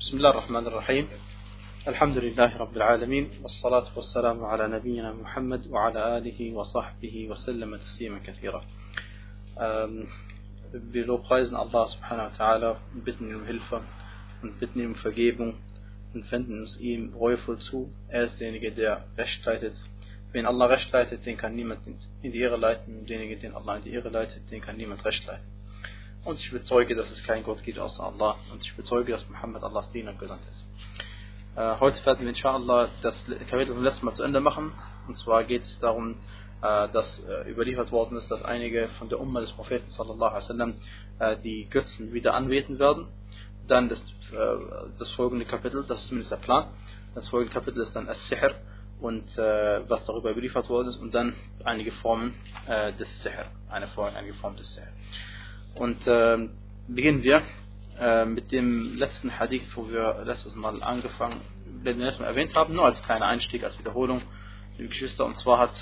بسم الله الرحمن الرحيم. الحمد لله رب العالمين والصلاة والسلام على نبينا محمد وعلى آله وصحبه وسلم تسليما كثيرا. بلو قايزن الله سبحانه وتعالى بدن الهلفة بدن المفقيب بدن المسئيم غيفل سو أز دينك دي رشتايتت بين الله رشتايتت دين كان نيمت دي إغلايت دين الله دي إغلايتت دين كان نيمت رشتايتت Und ich bezeuge, dass es keinen Gott gibt außer Allah. Und ich bezeuge, dass Muhammad Allahs Diener gesandt ist. Äh, heute werden wir inshallah das Kapitel zum letzten Mal zu Ende machen. Und zwar geht es darum, äh, dass äh, überliefert worden ist, dass einige von der Umma des Propheten sallallahu alaihi wasallam äh, die Götzen wieder anbeten werden. Dann das, äh, das folgende Kapitel, das ist zumindest der Plan. Das folgende Kapitel ist dann As-Sihr und äh, was darüber überliefert worden ist und dann einige Formen des Sihr, eine Form, einige Formen des Sihr. Und äh, beginnen wir äh, mit dem letzten Hadith, wo wir letztes Mal angefangen, den wir letztes Mal erwähnt haben, nur als kleiner Einstieg, als Wiederholung, liebe Geschwister. Und zwar hat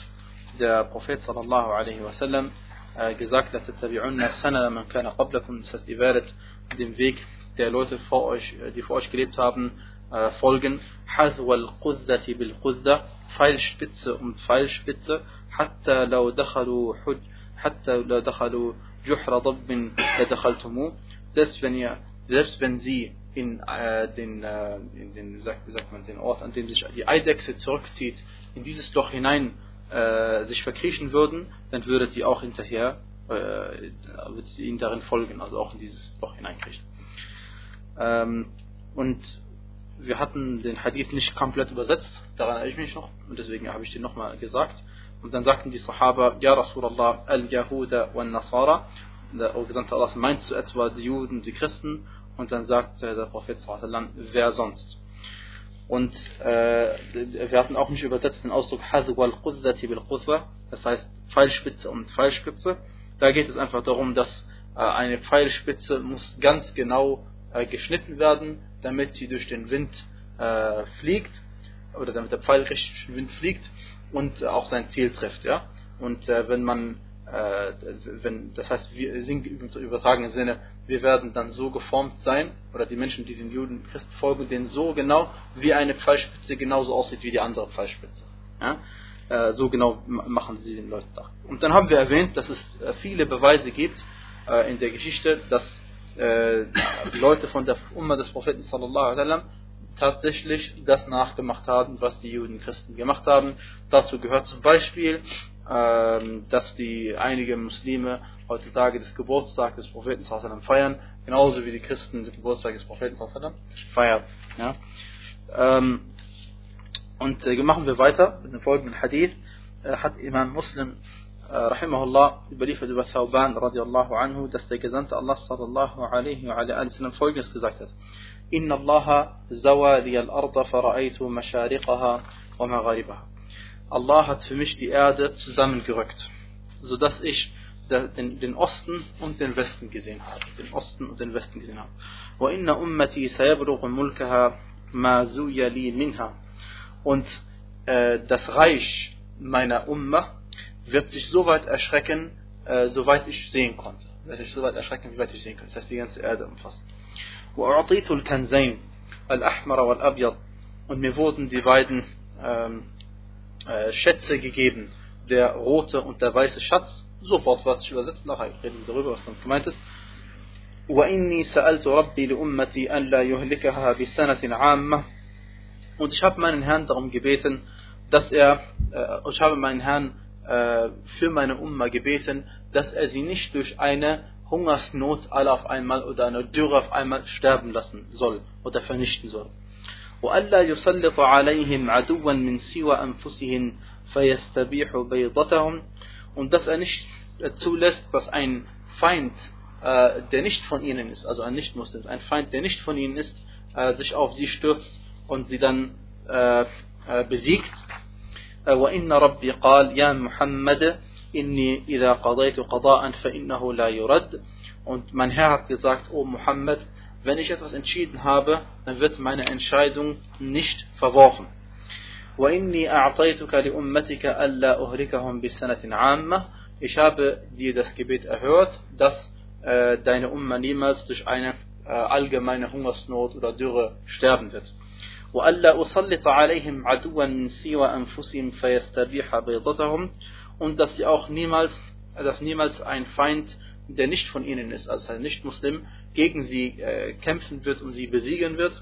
der Prophet sallallahu alaihi wasallam äh, gesagt, dass man kana qablakum, das heißt, ihr werdet dem Weg der Leute vor euch, äh, die vor euch gelebt haben, äh, folgen. حذو القذة بالقذة Pfeilspitze um Pfeilspitze حتى لو دخلوا حج حتى لو دخلوا Juhra Dabbin Dakhaltumu, selbst wenn ihr, selbst wenn sie in äh, den, äh, in den sagt, sagt man, den Ort, an dem sich die Eidechse zurückzieht, in dieses Loch hinein äh, sich verkriechen würden, dann würdet ihr auch hinterher äh, würdet ihnen darin folgen, also auch in dieses Loch hineinkriechen. Ähm, und wir hatten den Hadith nicht komplett übersetzt, daran erinnere ich mich noch, und deswegen habe ich den nochmal gesagt. Und dann sagten die Sahaba, Ja Rasulallah, Al-Yahuda wa Nasara. Der Gesandte Allah meint zu etwa die Juden, die Christen. Und dann sagt der Prophet wer sonst? Und äh, wir hatten auch nicht übersetzt den Ausdruck Hadhu al-Qudzati bil-Qudwa, das heißt Pfeilspitze und Pfeilspitze. Da geht es einfach darum, dass äh, eine Pfeilspitze muss ganz genau äh, geschnitten werden, damit sie durch den Wind äh, fliegt oder damit der Pfeil richtig durch den Wind fliegt und auch sein Ziel trifft. Ja? Und äh, wenn man, äh, wenn, das heißt, wir sind im übertragenen Sinne, wir werden dann so geformt sein, oder die Menschen, die den Juden Christen folgen, denen so genau, wie eine Pfeilspitze genauso aussieht wie die andere Pfeilspitze. Ja? Äh, so genau machen sie den Leuten da. Und dann haben wir erwähnt, dass es äh, viele Beweise gibt äh, in der Geschichte, dass äh, Leute von der Umma des Propheten sallallahu alaihi wasallam tatsächlich das nachgemacht haben, was die Juden Christen gemacht haben. Dazu gehört zum Beispiel, ähm, dass die einige Muslime heutzutage das Geburtstag des Propheten feiern, genauso wie die Christen den Geburtstag des Propheten feiern. Ja? Ähm, und äh, machen wir weiter mit dem folgenden Hadith. Äh, hat Imam Muslim äh, rahimahullah überliefert über Thauban radiallahu anhu, dass der Gesandte Allah sallallahu alaihi wa sallam folgendes gesagt hat. إن الله زوى لي الأرض فرأيت مشارقها ومغاربها. Allah hat für mich die Erde zusammengerückt, sodass ich den, den Osten und den Westen gesehen habe. Den Osten und den Westen gesehen habe. وإن أمتي سيبلغ ملكها ما زوي لي منها. Und äh, das Reich meiner Umma wird sich so weit erschrecken, äh, soweit ich sehen konnte. Wird sich so weit erschrecken, wie weit ich sehen konnte. Das heißt, die ganze Erde umfassen. وأعطيت الكنزين الأحمر والأبيض und mir wurden die beiden ähm, äh, Schätze gegeben, der rote und der weiße Schatz. Sofort was ich übersetzt, nachher reden wir darüber, was damit gemeint ist. وإني سألت ربي لأمتي أن لا يهلكها بسنة عامة und ich habe meinen Herrn darum gebeten, dass er, äh, ich habe meinen Herrn äh, für meine Umma gebeten, dass er sie nicht durch eine Hungersnot alle auf einmal oder eine Dürre auf einmal sterben lassen soll oder vernichten soll. وألا يسلط عليهم عدوا من سوى أنفسهم فيستبيح بيضتهم und dass er nicht zulässt, dass ein Feind, äh, der nicht von ihnen ist, also ein Nicht-Muslim, ein Feind, der nicht von ihnen ist, äh, sich auf sie stürzt und sie dann äh, besiegt. وإن ربي قال يا محمد inni idha qadaytu qada'an fa innahu la yurad. Und mein Herr hat gesagt, O Muhammad, wenn ich etwas entschieden habe, dann wird meine Entscheidung nicht verworfen. وإني أعطيتك لأمتك ألا أهلكهم بسنة عامة. Ich habe dir das Gebet erhört, dass äh, deine Umma niemals durch eine äh, allgemeine Hungersnot oder Dürre sterben wird. وألا أسلط عليهم عدوا من سوى أنفسهم فيستبيح بيضتهم und dass sie auch niemals, dass niemals ein Feind, der nicht von ihnen ist, also ein Nicht-Muslim, gegen sie äh, kämpfen wird und sie besiegen wird.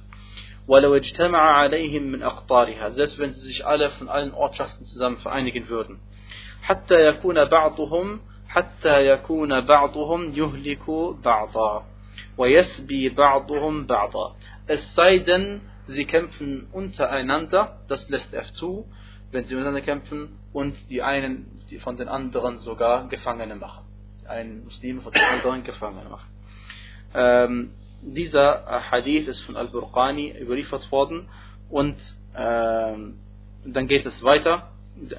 ولو اجتمع عليهم من أقطارها selbst wenn sie sich alle von allen Ortschaften zusammen vereinigen würden. حتى يكون بعضهم حتى يكون بعضهم يهلك بعضا ويسبي بعضهم بعضا es sei denn sie kämpfen untereinander das lässt er zu wenn sie untereinander kämpfen und die einen die von den anderen sogar Gefangene machen. Ein Muslim von den anderen Gefangene machen. Ähm, dieser äh, Hadith ist von Al-Burqani überliefert worden und ähm, dann geht es weiter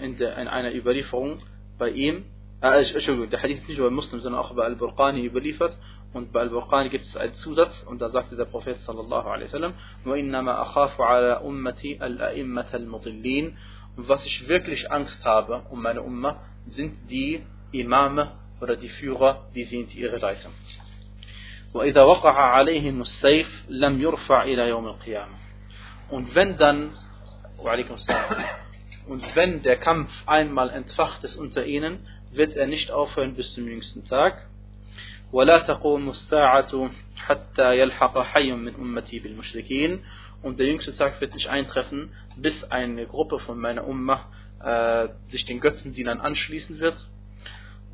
in, der, in einer Überlieferung bei ihm. Äh, Entschuldigung, der Hadith ist nicht nur bei Muslimen, sondern auch bei Al-Burqani überliefert und bei Al-Burqani gibt es einen Zusatz und da sagte der Prophet sallallahu alaihi wa sallam: "Wa innama akhafu ala ummati al-a'immat al-mutillin was ich wirklich Angst habe um meine Umma, sind die Imame oder die Führer, die sie in die Irre leiten. وإذا وقع عليهم السيف لم يرفع إلى يوم القيامة. Und wenn dann, und wenn der Kampf einmal entfacht ist unter ihnen, wird er nicht aufhören bis zum jüngsten Tag. ولا تقوم الساعة حتى يلحق حي من أمتي بالمشركين und der jüngste Tag wird nicht eintreffen, bis eine Gruppe von meiner Umma äh, sich den Götzendienern anschließen wird.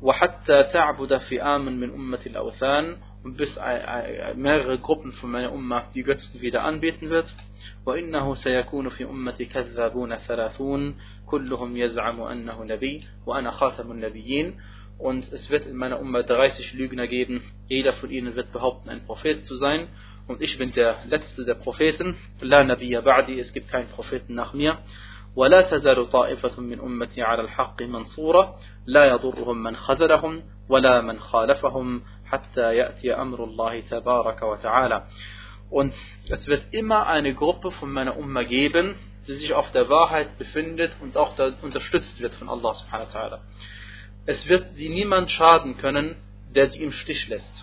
وحتى تعبد فئام من أمة الأوثان und bis mehrere Gruppen von meiner Umma die Götzen wieder anbeten wird. وإنه سيكون في أمتي كذابون ثلاثون كلهم يزعم أنه نبي وأنا خاتم النبيين und es wird in meiner Umma 30 Lügner geben. Jeder von ihnen wird behaupten, ein Prophet zu sein. Und ich bin der letzte der Propheten. La Nabiya Ba'di, es gibt keinen Propheten nach mir. ولا تزال طائفة من أمتي على الحق منصورة لا يضرهم من خذلهم ولا من خالفهم حتى يأتي أمر الله تبارك وتعالى Und es wird immer eine Gruppe von meiner Umma geben, die sich auf der Wahrheit befindet und auch unterstützt wird von Allah subhanahu wa ta'ala. Es wird sie niemand schaden können, der sie im Stich lässt.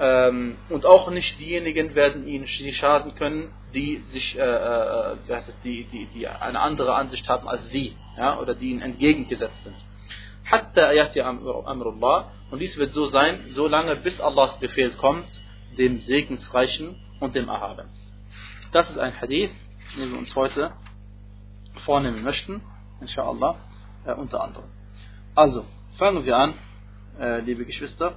Ähm, und auch nicht diejenigen werden ihnen schaden können, die sich, äh, äh, die, die, die eine andere Ansicht haben als sie, ja, oder die ihnen entgegengesetzt sind. Hatta ayati amrullah. Und dies wird so sein, solange bis Allahs Befehl kommt, dem Segensreichen und dem Erhaben. Das ist ein Hadith, den wir uns heute vornehmen möchten, inshallah, äh, unter anderem. Also, fangen wir an, äh, liebe Geschwister.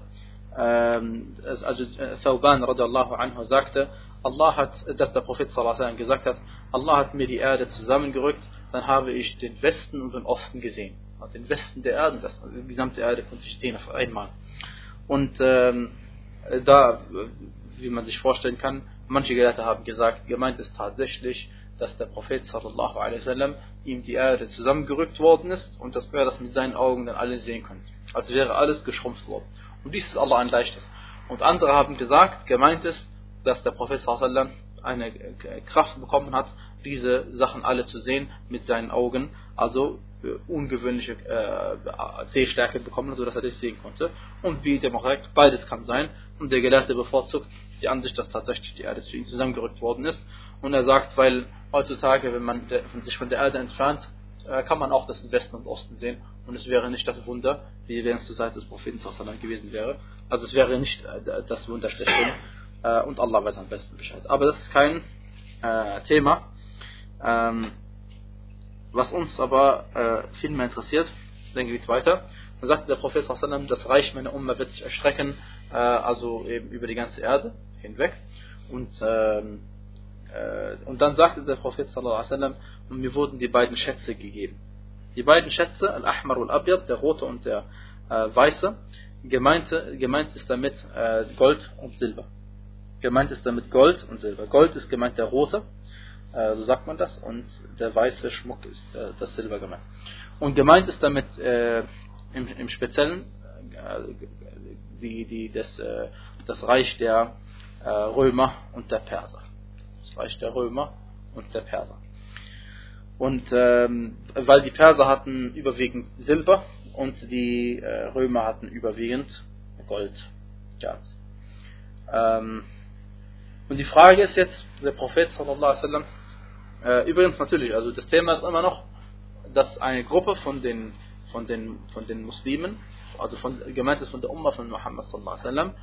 Ähm, also, äh, Thauban radiallahu anhu sagte, Allah hat, dass der Prophet sallallahu gesagt hat, Allah hat mir die Erde zusammengerückt, dann habe ich den Westen und den Osten gesehen. Den Westen der Erde, das, die gesamte Erde konnte ich sehen auf einmal. Und ähm, da, wie man sich vorstellen kann, manche Gelehrte haben gesagt, gemeint ist tatsächlich, dass der Prophet sallallahu alaihi wasallam ihm die Erde zusammengerückt worden ist und dass er das mit seinen Augen dann alles sehen konnte. Als wäre alles geschrumpft worden. Und dies ist Allah ein leichtes. Und andere haben gesagt, gemeint ist, dass der Prophet sallallahu eine Kraft bekommen hat, diese Sachen alle zu sehen mit seinen Augen, also äh, ungewöhnliche äh, Sehstärke bekommen, sodass er das sehen konnte. Und wie dem auch sagt, beides kann sein. Und der Gelehrte bevorzugt die Ansicht, dass tatsächlich die Erde zu ihm zusammengerückt worden ist. Und er sagt, weil heutzutage, wenn man sich von der Erde entfernt, kann man auch das Westen und Osten sehen. Und es wäre nicht das Wunder, wie wenn es zur Zeit des Propheten gewesen wäre. Also es wäre nicht äh, das Wunder schlechthin. Äh, und Allah weiß am besten Bescheid. Aber das ist kein äh, Thema. Ähm, was uns aber äh, viel mehr interessiert, dann geht es weiter. Dann sagte der Prophet das Reich meiner Umma wird sich erstrecken, äh, also eben über die ganze Erde hinweg. Und, ähm, äh, und dann sagte der Prophet und mir wurden die beiden Schätze gegeben. Die beiden Schätze, Al-Ahmar und Al-Abiyad, der rote und der äh, weiße, gemeinte, gemeint ist damit äh, Gold und Silber. Gemeint ist damit Gold und Silber. Gold ist gemeint der rote, äh, so sagt man das, und der weiße Schmuck ist äh, das Silber gemeint. Und gemeint ist damit äh, im, im Speziellen äh, die, die, das, das Reich der Römer und der Perser. Das Reich der Römer und der Perser. Und ähm, weil die Perser hatten überwiegend Silber und die Römer hatten überwiegend Gold. Ja. Ähm, Und die Frage ist jetzt, der Prophet sallallahu alaihi wasallam, äh, übrigens natürlich, also das Thema ist immer noch, dass eine Gruppe von den, von den, von den Muslimen, also von, gemeint ist von der Umma von Muhammad sallallahu alaihi wasallam,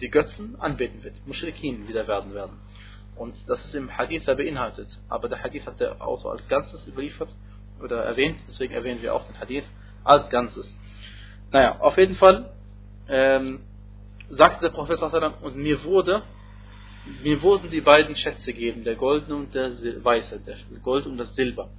die Götzen anbeten wird, Mushrikin wieder werden werden. Und das ist im Hadith beinhaltet. Aber der Hadith hat der Autor als Ganzes überliefert oder erwähnt, deswegen erwähnen wir auch den Hadith als Ganzes. Naja, auf jeden Fall ähm, sagte der Prophet und mir wurde mir wurden die beiden Schätze gegeben, der goldene und der weiße, der Gold und das Silber.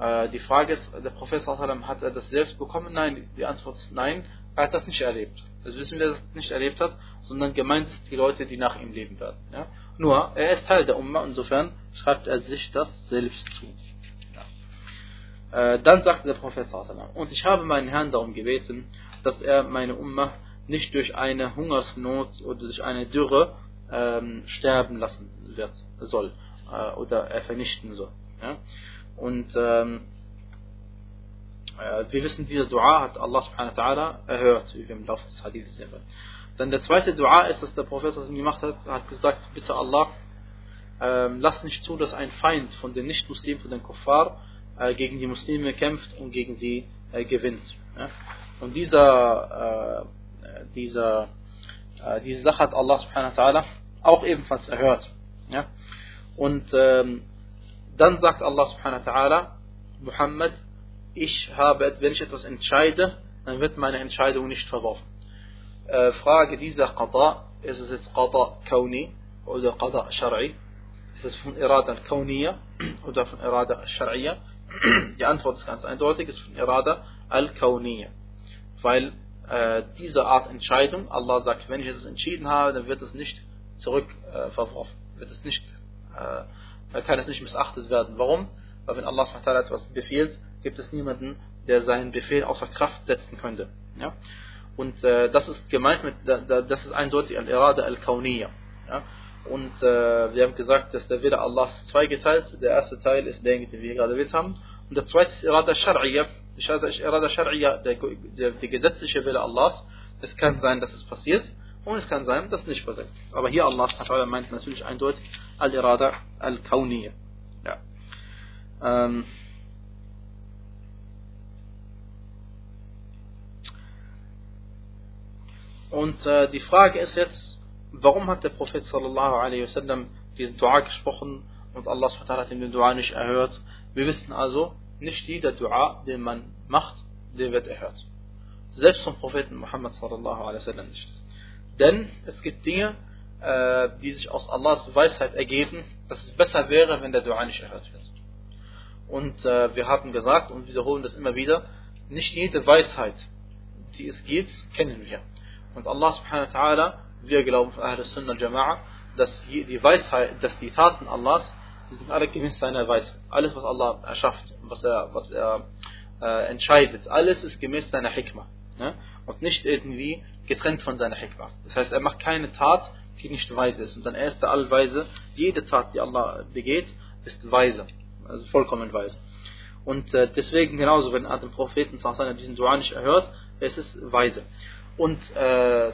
Äh, die Frage ist, der Prophet hat er das selbst bekommen? Nein, die Antwort ist nein, er hat das nicht erlebt. Das wissen wir, dass er das nicht erlebt hat, sondern gemeint ist die Leute, die nach ihm leben werden. Ja? Nur, er ist Teil der Umma, insofern schreibt er sich das selbst zu. Ja. Äh, dann sagte der Prophet und ich habe meinen Herrn darum gebeten, dass er meine Umma nicht durch eine Hungersnot oder durch eine Dürre ähm, sterben lassen wird, soll äh, oder er vernichten soll. Ja? Und ähm, äh, wir wissen, dieser Dua hat Allah subhanahu wa ta'ala erhört, wie wir im Laufe des Hadiths sehen werden. Dann der zweite Dua ist, dass der Prophet gemacht hat, hat gesagt, bitte Allah, ähm, lass nicht zu, dass ein Feind von den Nicht-Muslimen, von den Kuffar, äh, gegen die Muslime kämpft und gegen sie äh, gewinnt. Ja? Und dieser, äh, dieser äh, diese Sache hat Allah subhanahu wa ta'ala auch ebenfalls erhört. Ja? Und ähm, dann sagt Allah subhanahu wa ta'ala, Muhammad, ich habe, wenn ich etwas entscheide, dann wird meine Entscheidung nicht verworfen. Äh, Frage dieser Qada, ist es jetzt Qada Kauni oder Qada Shar'i? Ist es von Irada Kauniya oder von Irada Shar'iyya? Die Antwort ist ganz eindeutig, ist von Irada Al-Kauniya. Weil äh, diese Art Entscheidung, Allah sagt, wenn ich es entschieden habe, dann wird es nicht zurückverworfen. Äh, wird es nicht, äh, kann es nicht missachtet werden. Warum? Weil wenn Allah etwas befiehlt, gibt es niemanden, der seinen Befehl außer Kraft setzen könnte. Ja? Und äh, das ist gemeint mit, das ist eindeutig Al-Irada Al-Kauniyya. Ja? Und äh, wir haben gesagt, dass der Wille Allahs zweigeteilt. Der erste Teil ist der, den wir gerade erwähnt haben. Und der zweite ist Irada Shar'iyya. Irada Shar'iyya, der, der, der gesetzliche Wille Allahs. Es kann sein, dass es passiert. Und es kann sein, dass es nicht passiert. Aber hier Allah meint natürlich eindeutig Al-Irada Al-Kauniyya. Ja. Ähm, und äh, die Frage ist jetzt, warum hat der Prophet sallallahu alaihi wasallam diesen Dua gesprochen und Allah hat ihm den Dua nicht erhört? Wir wissen also, nicht jeder Dua, den man macht, der wird erhört. Selbst vom Propheten Muhammad sallallahu alaihi wasallam nicht. Denn es gibt Dinge, äh, die sich aus Allahs Weisheit ergeben, dass es besser wäre, wenn der Dua nicht erhört wird. Und äh, wir haben gesagt und wiederholen das immer wieder, nicht jede Weisheit, die es gibt, kennen wir. Und Allah subhanahu wa ta'ala, wir glauben von Ahl Sunnah Jama'a, dass die Weisheit, dass die Taten Allahs, sind alle gemäß seiner Weisheit. Alles, was Allah erschafft, was er, was er äh, entscheidet, alles ist gemäß seiner Hikmah. Ne? Und nicht irgendwie getrennt von seiner Hikmah. Das heißt, er macht keine Tat, die nicht weise ist. Und dann er ist der Allweise. Jede Tat, die Allah begeht, ist weise. Also vollkommen weise. Und äh, deswegen genauso, wenn er den Propheten diesen Dua nicht erhört, es ist weise. Und äh,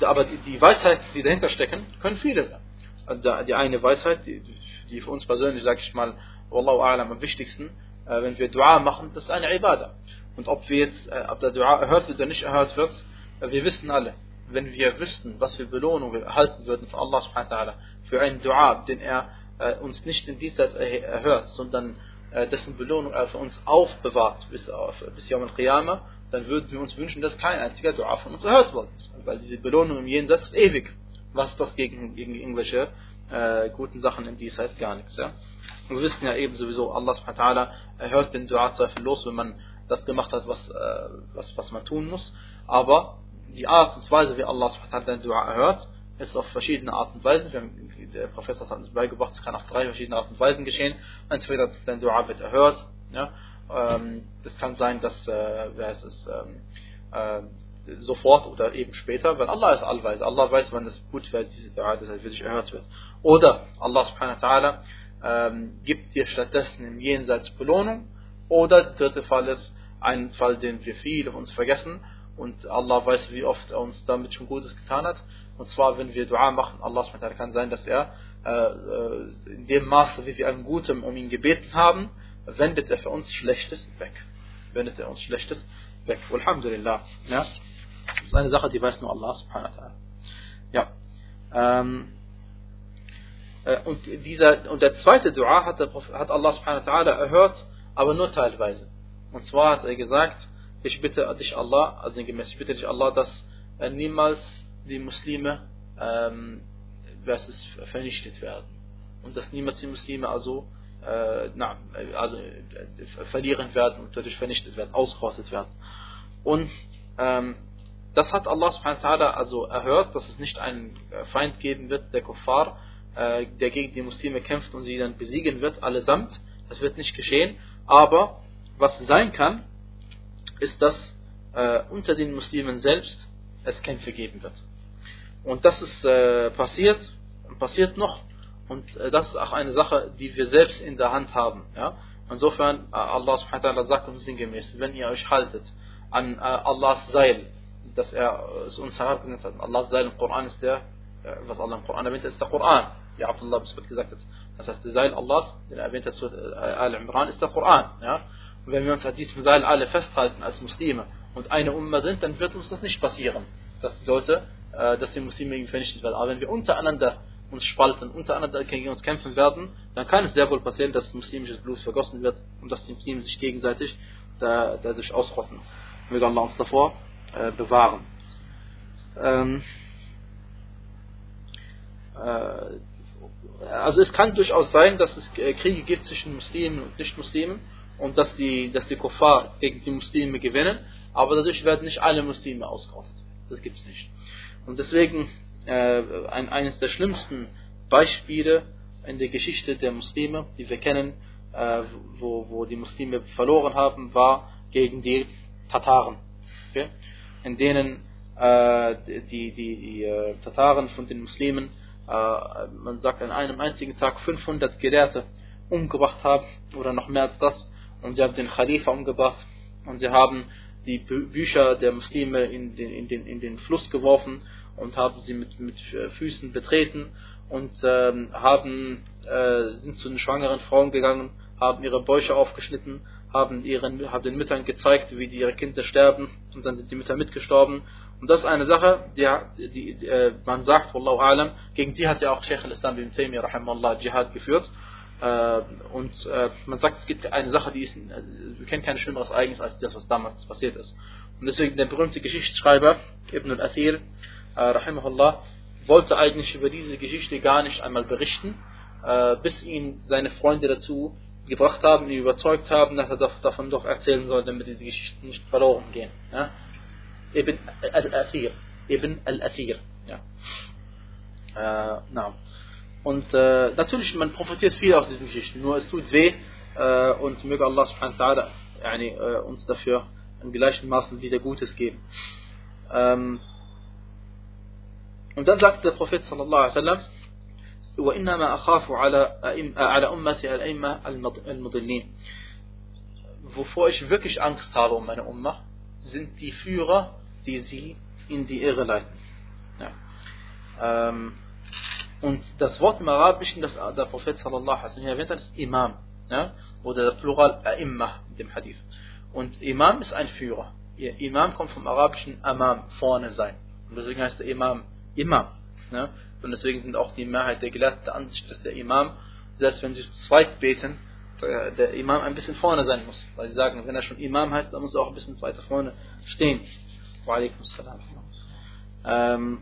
aber die, Weisheit, die dahinter stecken, können viele sein. Also die eine Weisheit, die, für uns persönlich, sage ich mal, Wallahu a'lam, am wichtigsten, äh, wenn wir Dua machen, das ist eine Ibadah. Und ob wir jetzt, äh, ob der Dua erhört wird oder nicht erhört wird, wir wissen alle, wenn wir wüssten, was für Belohnung wir erhalten würden von Allah subhanahu wa ta'ala für einen Dua, den er äh, uns nicht in dieser erhört, sondern äh, dessen Belohnung er für uns aufbewahrt bis, auf, bis Yom al-Qiyamah, dann würden wir uns wünschen, dass kein einziger Dua von uns erhört worden ist. Weil diese Belohnung im Jenseits ist ewig. Was ist das gegen, gegen irgendwelche äh, guten Sachen im Diesseits? Gar nichts. Ja? Und wir wissen ja eben sowieso, Allah subhanahu erhört den Dua zweifellos, wenn man das gemacht hat, was, äh, was, was man tun muss. Aber die Art und Weise, wie Allah den Dua erhört, ist auf verschiedene Art und Weisen. Der Professor hat uns beigebracht, es kann auf drei verschiedene Art und Weisen geschehen. Entweder dein Dua wird erhört, ja, ähm, das kann sein, dass äh, wer ist es, ähm, äh, sofort oder eben später, weil Allah ist allweise. Allah weiß, wann es gut wird, diese Dua, dass er wirklich erhört wird. Oder Allah subhanahu wa ta'ala ähm, gibt dir stattdessen im Jenseits Belohnung. Oder der dritte Fall ist ein Fall, den wir viele von uns vergessen und Allah weiß, wie oft er uns damit schon Gutes getan hat. Und zwar, wenn wir Dua machen, Allah kann sein, dass er äh, äh, in dem Maße, wie wir an Gutem um ihn gebeten haben, wendet er für uns Schlechtes weg. Wendet er uns Schlechtes weg. Alhamdulillah. Ja? Das ist eine Sache, die weiß nur Allah subhanahu wa ta'ala. Ja. Ähm, äh, und, dieser, und der zweite Dua hat, der, hat Allah subhanahu wa ta'ala erhört, aber nur teilweise. Und zwar hat er gesagt, ich bitte dich Allah, also gemäß, ich bitte dich Allah, dass äh, niemals die Muslime ähm, es vernichtet werden. Und dass niemals die Muslime also, na, also äh, verlieren werden und dadurch vernichtet werden, ausgerottet werden. Und ähm, das hat Allah subhanahu wa ta'ala also erhört, dass es nicht einen Feind geben wird, der Kuffar, äh, der gegen die Muslime kämpft und sie dann besiegen wird, allesamt. Das wird nicht geschehen. Aber was sein kann, ist, dass äh, unter den Muslimen selbst es Kämpfe geben wird. Und das ist äh, passiert passiert noch. Und äh, das ist auch eine Sache, die wir selbst in der Hand haben. Ja? Insofern, äh, Allah subhanahu sagt uns sinngemäß, wenn ihr euch haltet an äh, Allahs Seil, dass er es uns herabgenutzt hat. Allahs Seil im Koran ist der, was Allah im Koran erwähnt, ist der Koran, wie Abdullah Bisbet gesagt hat. Das heißt, der Seil Allahs, den er erwähnt hat Al-Imran, ist der Koran. Ja? Und wenn wir uns an diesem Seil alle festhalten als Muslime und eine Umma sind, dann wird uns das nicht passieren, dass die Leute, dass die Muslime vernichtet werden. Aber wenn wir untereinander uns spalten, untereinander gegen uns kämpfen werden, dann kann es sehr wohl passieren, dass muslimisches Blut vergossen wird und dass die Muslime sich gegenseitig dadurch ausrotten. Möge Allah uns davor äh, bewahren. Ähm, äh, also es kann durchaus sein, dass es Kriege gibt zwischen Muslimen und Nicht-Muslimen und dass die, dass die Kuffar gegen die Muslime gewinnen, aber dadurch werden nicht alle Muslime ausgerottet. Das gibt es nicht. Und deswegen äh, ein, eines der schlimmsten Beispiele in der Geschichte der Muslime, die wir kennen, äh, wo, wo die Muslime verloren haben, war gegen die Tataren. Okay? In denen äh, die, die, die äh, Tataren von den Muslimen, äh, man sagt an einem einzigen Tag 500 Gelehrte umgebracht haben oder noch mehr als das und sie haben den Khalifa umgebracht und sie haben die Bücher der Muslime in den, in den, in den Fluss geworfen und haben sie mit, mit Füßen betreten und ähm, haben, äh, sind zu den schwangeren Frauen gegangen, haben ihre Bäuche aufgeschnitten, haben, ihren, haben den Müttern gezeigt, wie die ihre Kinder sterben und dann sind die Mütter mitgestorben. Und das ist eine Sache, die, die, die äh, man sagt, Wallahu alam, gegen die hat ja auch Sheikh al-Islam ibn Taymiyyah rahimahullah Dschihad geführt. Äh, und äh, man sagt, es gibt eine Sache, die ist, äh, wir kennen kein schlimmeres Ereignis als das, was damals passiert ist. Und deswegen der berühmte Geschichtsschreiber Ibn al-Athir, rahimahullah, wollte eigentlich über diese Geschichte gar nicht einmal berichten, bis ihn seine Freunde dazu gebracht haben, ihn überzeugt haben, dass er davon doch erzählen soll, damit diese Geschichten nicht verloren gehen. Ja? Ibn al-Athir. Ibn al-Athir. Ja. Äh. Und äh, natürlich, man profitiert viel aus diesen Geschichten, nur es tut weh äh, und möge Allah subhanahu wa ta'ala äh, uns dafür in gleichen Maßen wieder Gutes geben. Ähm, und dann sagt der Prophet sallallahu alaihi wasallam, وإنما أخاف على على أمتي الأئمة المضلين. Wovor ich wirklich Angst habe um meine Ummah, sind die Führer, die sie in die Irre leiten. Ja. Ähm, und das Wort im Arabischen, das der Prophet sallallahu alaihi wasallam erwähnt hat, ist Imam. Ja? Oder der Plural A'imma in dem Hadith. Und Imam ist ein Führer. Imam kommt vom arabischen Amam, vorne sein. Und deswegen heißt der Imam Imam. Ja? Und deswegen sind auch die Mehrheit der Gelehrten der Ansicht, dass der Imam, selbst wenn sie zu zweit beten, der Imam ein bisschen vorne sein muss. Weil sie sagen, wenn er schon Imam heißt, dann muss er auch ein bisschen weiter vorne stehen. Ähm,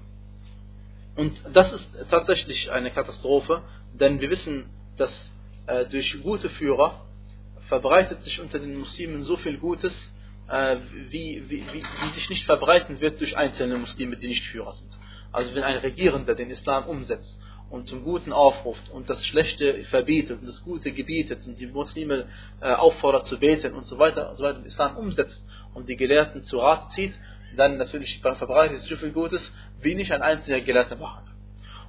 und das ist tatsächlich eine Katastrophe, denn wir wissen, dass äh, durch gute Führer verbreitet sich unter den Muslimen so viel Gutes, äh, wie, wie, wie, wie, sich nicht verbreiten wird durch einzelne Muslime, die nicht Führer sind. Also wenn ein Regierender den Islam umsetzt und zum Guten aufruft und das Schlechte verbietet und das Gute gebietet und die Muslime äh, auffordert zu beten und so weiter und so weiter, den Islam umsetzt und die Gelehrten zu Rat zieht, dann natürlich verbreitet so viel Gutes, wie nicht ein einzelner Gelehrter machen.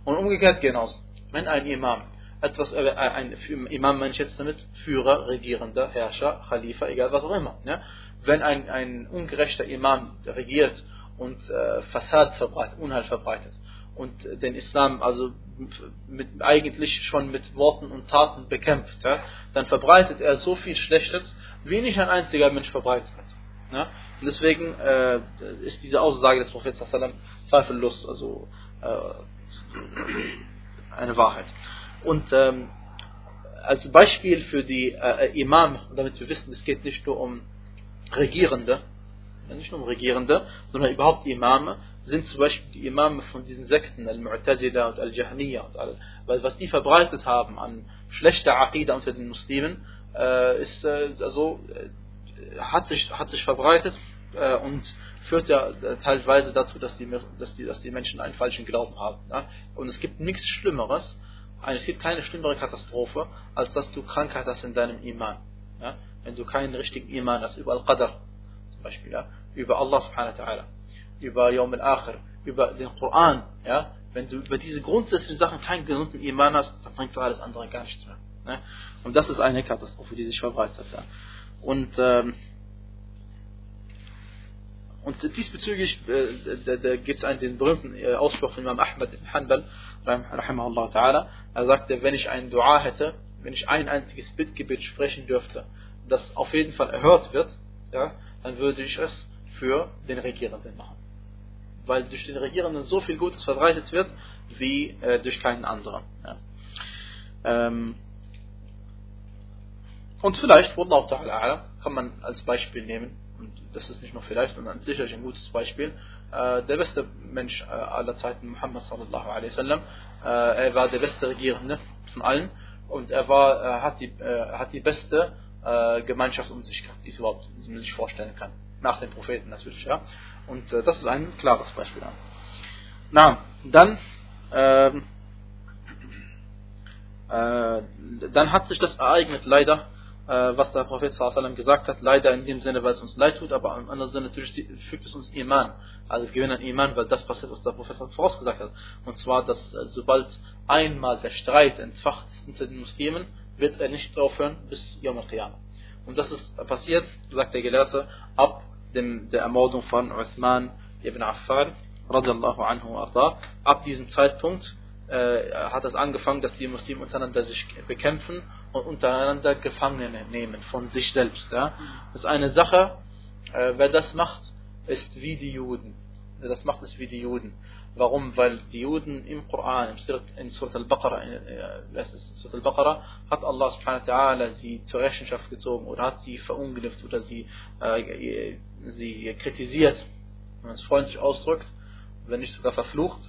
Und umgekehrt genauso. Wenn ein Imam etwas, äh, ein Imam meine ich jetzt damit, Führer, Regierender, Herrscher, Khalifa, egal was auch immer. Ja? Wenn ein, ein ungerechter Imam regiert und äh, Fassad verbreitet, Unheil verbreitet und den Islam also mit, eigentlich schon mit Worten und Taten bekämpft, ja, dann verbreitet er so viel Schlechtes, wie nicht ein einziger Mensch verbreitet hat. Ja. Und deswegen äh, ist diese Aussage des Propheten zweifellos also äh, eine Wahrheit. Und ähm, als Beispiel für die äh, Imam, damit wir wissen, es geht nicht nur um Regierende, nicht nur Regierende, sondern überhaupt Imame, sind zum Beispiel die Imame von diesen Sekten, Al-Mu'tazila und Al-Jahmiya und all, weil was die verbreitet haben an schlechter Aqidah unter den Muslimen, äh, ist äh, also äh, hat sich hat sich verbreitet äh, und führt ja äh, teilweise dazu, dass die, dass die, dass die Menschen einen falschen Glauben haben. Ja? Und es gibt nichts Schlimmeres, es gibt keine schlimmere Katastrophe, als dass du Krankheit hast in deinem Iman. Ja? Wenn du keinen richtigen Iman hast, über Al-Qadr Beispiel, ja? über Allah subhanahu wa ta'ala, über Yawm al-Akhir, über den Koran, ja? wenn du über diese grundsätzlichen Sachen keinen gesunden Iman hast, dann bringt für alles andere gar nichts mehr. Ne? Und das ist eine Katastrophe, die sich verbreitet. Ja? Und ähm, und diesbezüglich äh, gibt es den berühmten äh, Ausspruch von Imam Ahmad ibn Hanbal, rahimahullah ta'ala. Er sagte, wenn ich ein Dua hätte, wenn ich ein einziges Bittgebet sprechen dürfte, das auf jeden Fall erhört wird, ja, dann würde ich es für den Regierenden machen. Weil durch den Regierenden so viel Gutes verbreitet wird, wie äh, durch keinen anderen. Ja. Ähm, und vielleicht, Wallahu ta'ala, kann man als Beispiel nehmen, und das ist nicht nur vielleicht, sondern sicherlich ein gutes Beispiel, äh, der beste Mensch äh, aller Zeiten, Muhammad sallallahu alaihi wasallam, äh, er war der beste Regierende von allen und er war, hat, die, hat die beste Gemeinschaft um sich die es überhaupt die man sich vorstellen kann. Nach den Propheten natürlich, ja. Und das ist ein klares Beispiel. Na, dann, ähm, dann hat sich das ereignet leider äh, was der Prophet sallam gesagt hat, leider in dem Sinne, weil es uns leid tut, aber im anderen Sinne natürlich fügt es uns Iman. Also wir gewinnen Iman, weil das passiert, was der Prophet vorausgesagt hat. Und zwar, dass äh, sobald einmal der Streit entfacht unter den Muslimen, wird er nicht aufhören bis Yom al-Qiyamah. Und das ist passiert, sagt der Gelehrte, ab dem, der Ermordung von Uthman ibn Affan, radiallahu anhu ab diesem Zeitpunkt äh, hat es angefangen, dass die Muslime untereinander sich bekämpfen und untereinander Gefangene nehmen von sich selbst. Ja? Das ist eine Sache, äh, wer das macht, ist wie die Juden. Wer das macht, ist wie die Juden. Warum? Weil die Juden im Koran, in Surat al-Baqarah, äh, Surat al-Baqarah, hat Allah subhanahu wa sie zur Rechenschaft gezogen oder hat sie verunglimpft oder sie, äh, sie kritisiert, wenn man es freundlich ausdrückt, wenn nicht sogar verflucht.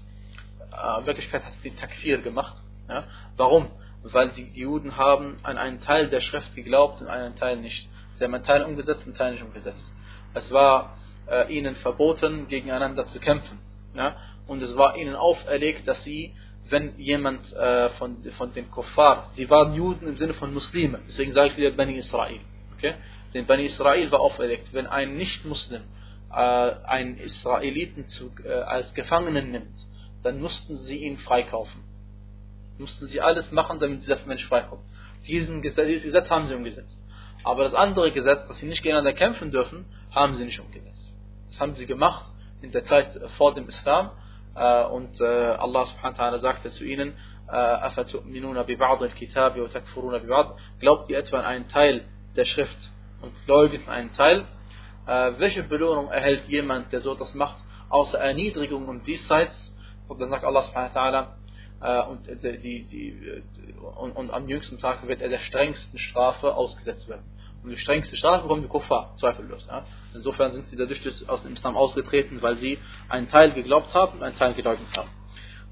Äh, in Wirklichkeit hat sie Takfir gemacht. Ja? Warum? weil die Juden haben an einen Teil der Schrift geglaubt und einen Teil nicht. Sie haben einen Teil umgesetzt und einen Teil nicht umgesetzt. Es war äh, ihnen verboten, gegeneinander zu kämpfen. Ja? Und es war ihnen auferlegt, dass sie, wenn jemand äh, von, von den Kuffar, sie waren Juden im Sinne von Muslimen, deswegen sage ich wieder Bani Israel. Okay? Den Bani Israel war auferlegt, wenn ein Nicht-Muslim äh, einen Israeliten zu, äh, als Gefangenen nimmt, dann mussten sie ihn freikaufen mussten sie alles machen, damit dieser Mensch freikommt. Diesen dieses Gesetz haben sie umgesetzt. Aber das andere Gesetz, dass sie nicht gegeneinander kämpfen dürfen, haben sie nicht umgesetzt. Das haben sie gemacht in der Zeit vor dem Islam. Äh, und äh, Allah subhanahu wa ta'ala sagte zu ihnen, äh, Glaubt ihr etwa an einen Teil der Schrift und gläubigt einen Teil? Welche Belohnung erhält jemand, der so etwas macht, außer Erniedrigung und diesseits? Und dann sagt Allah subhanahu wa ta'ala, und, die, die, und, und, am jüngsten Tag wird er der strengsten Strafe ausgesetzt werden. Und die strengste Strafe bekommen die Kuffar, zweifellos. Ja. Insofern sind sie dadurch aus dem Islam ausgetreten, weil sie einen Teil geglaubt haben und einen Teil geleugnet haben.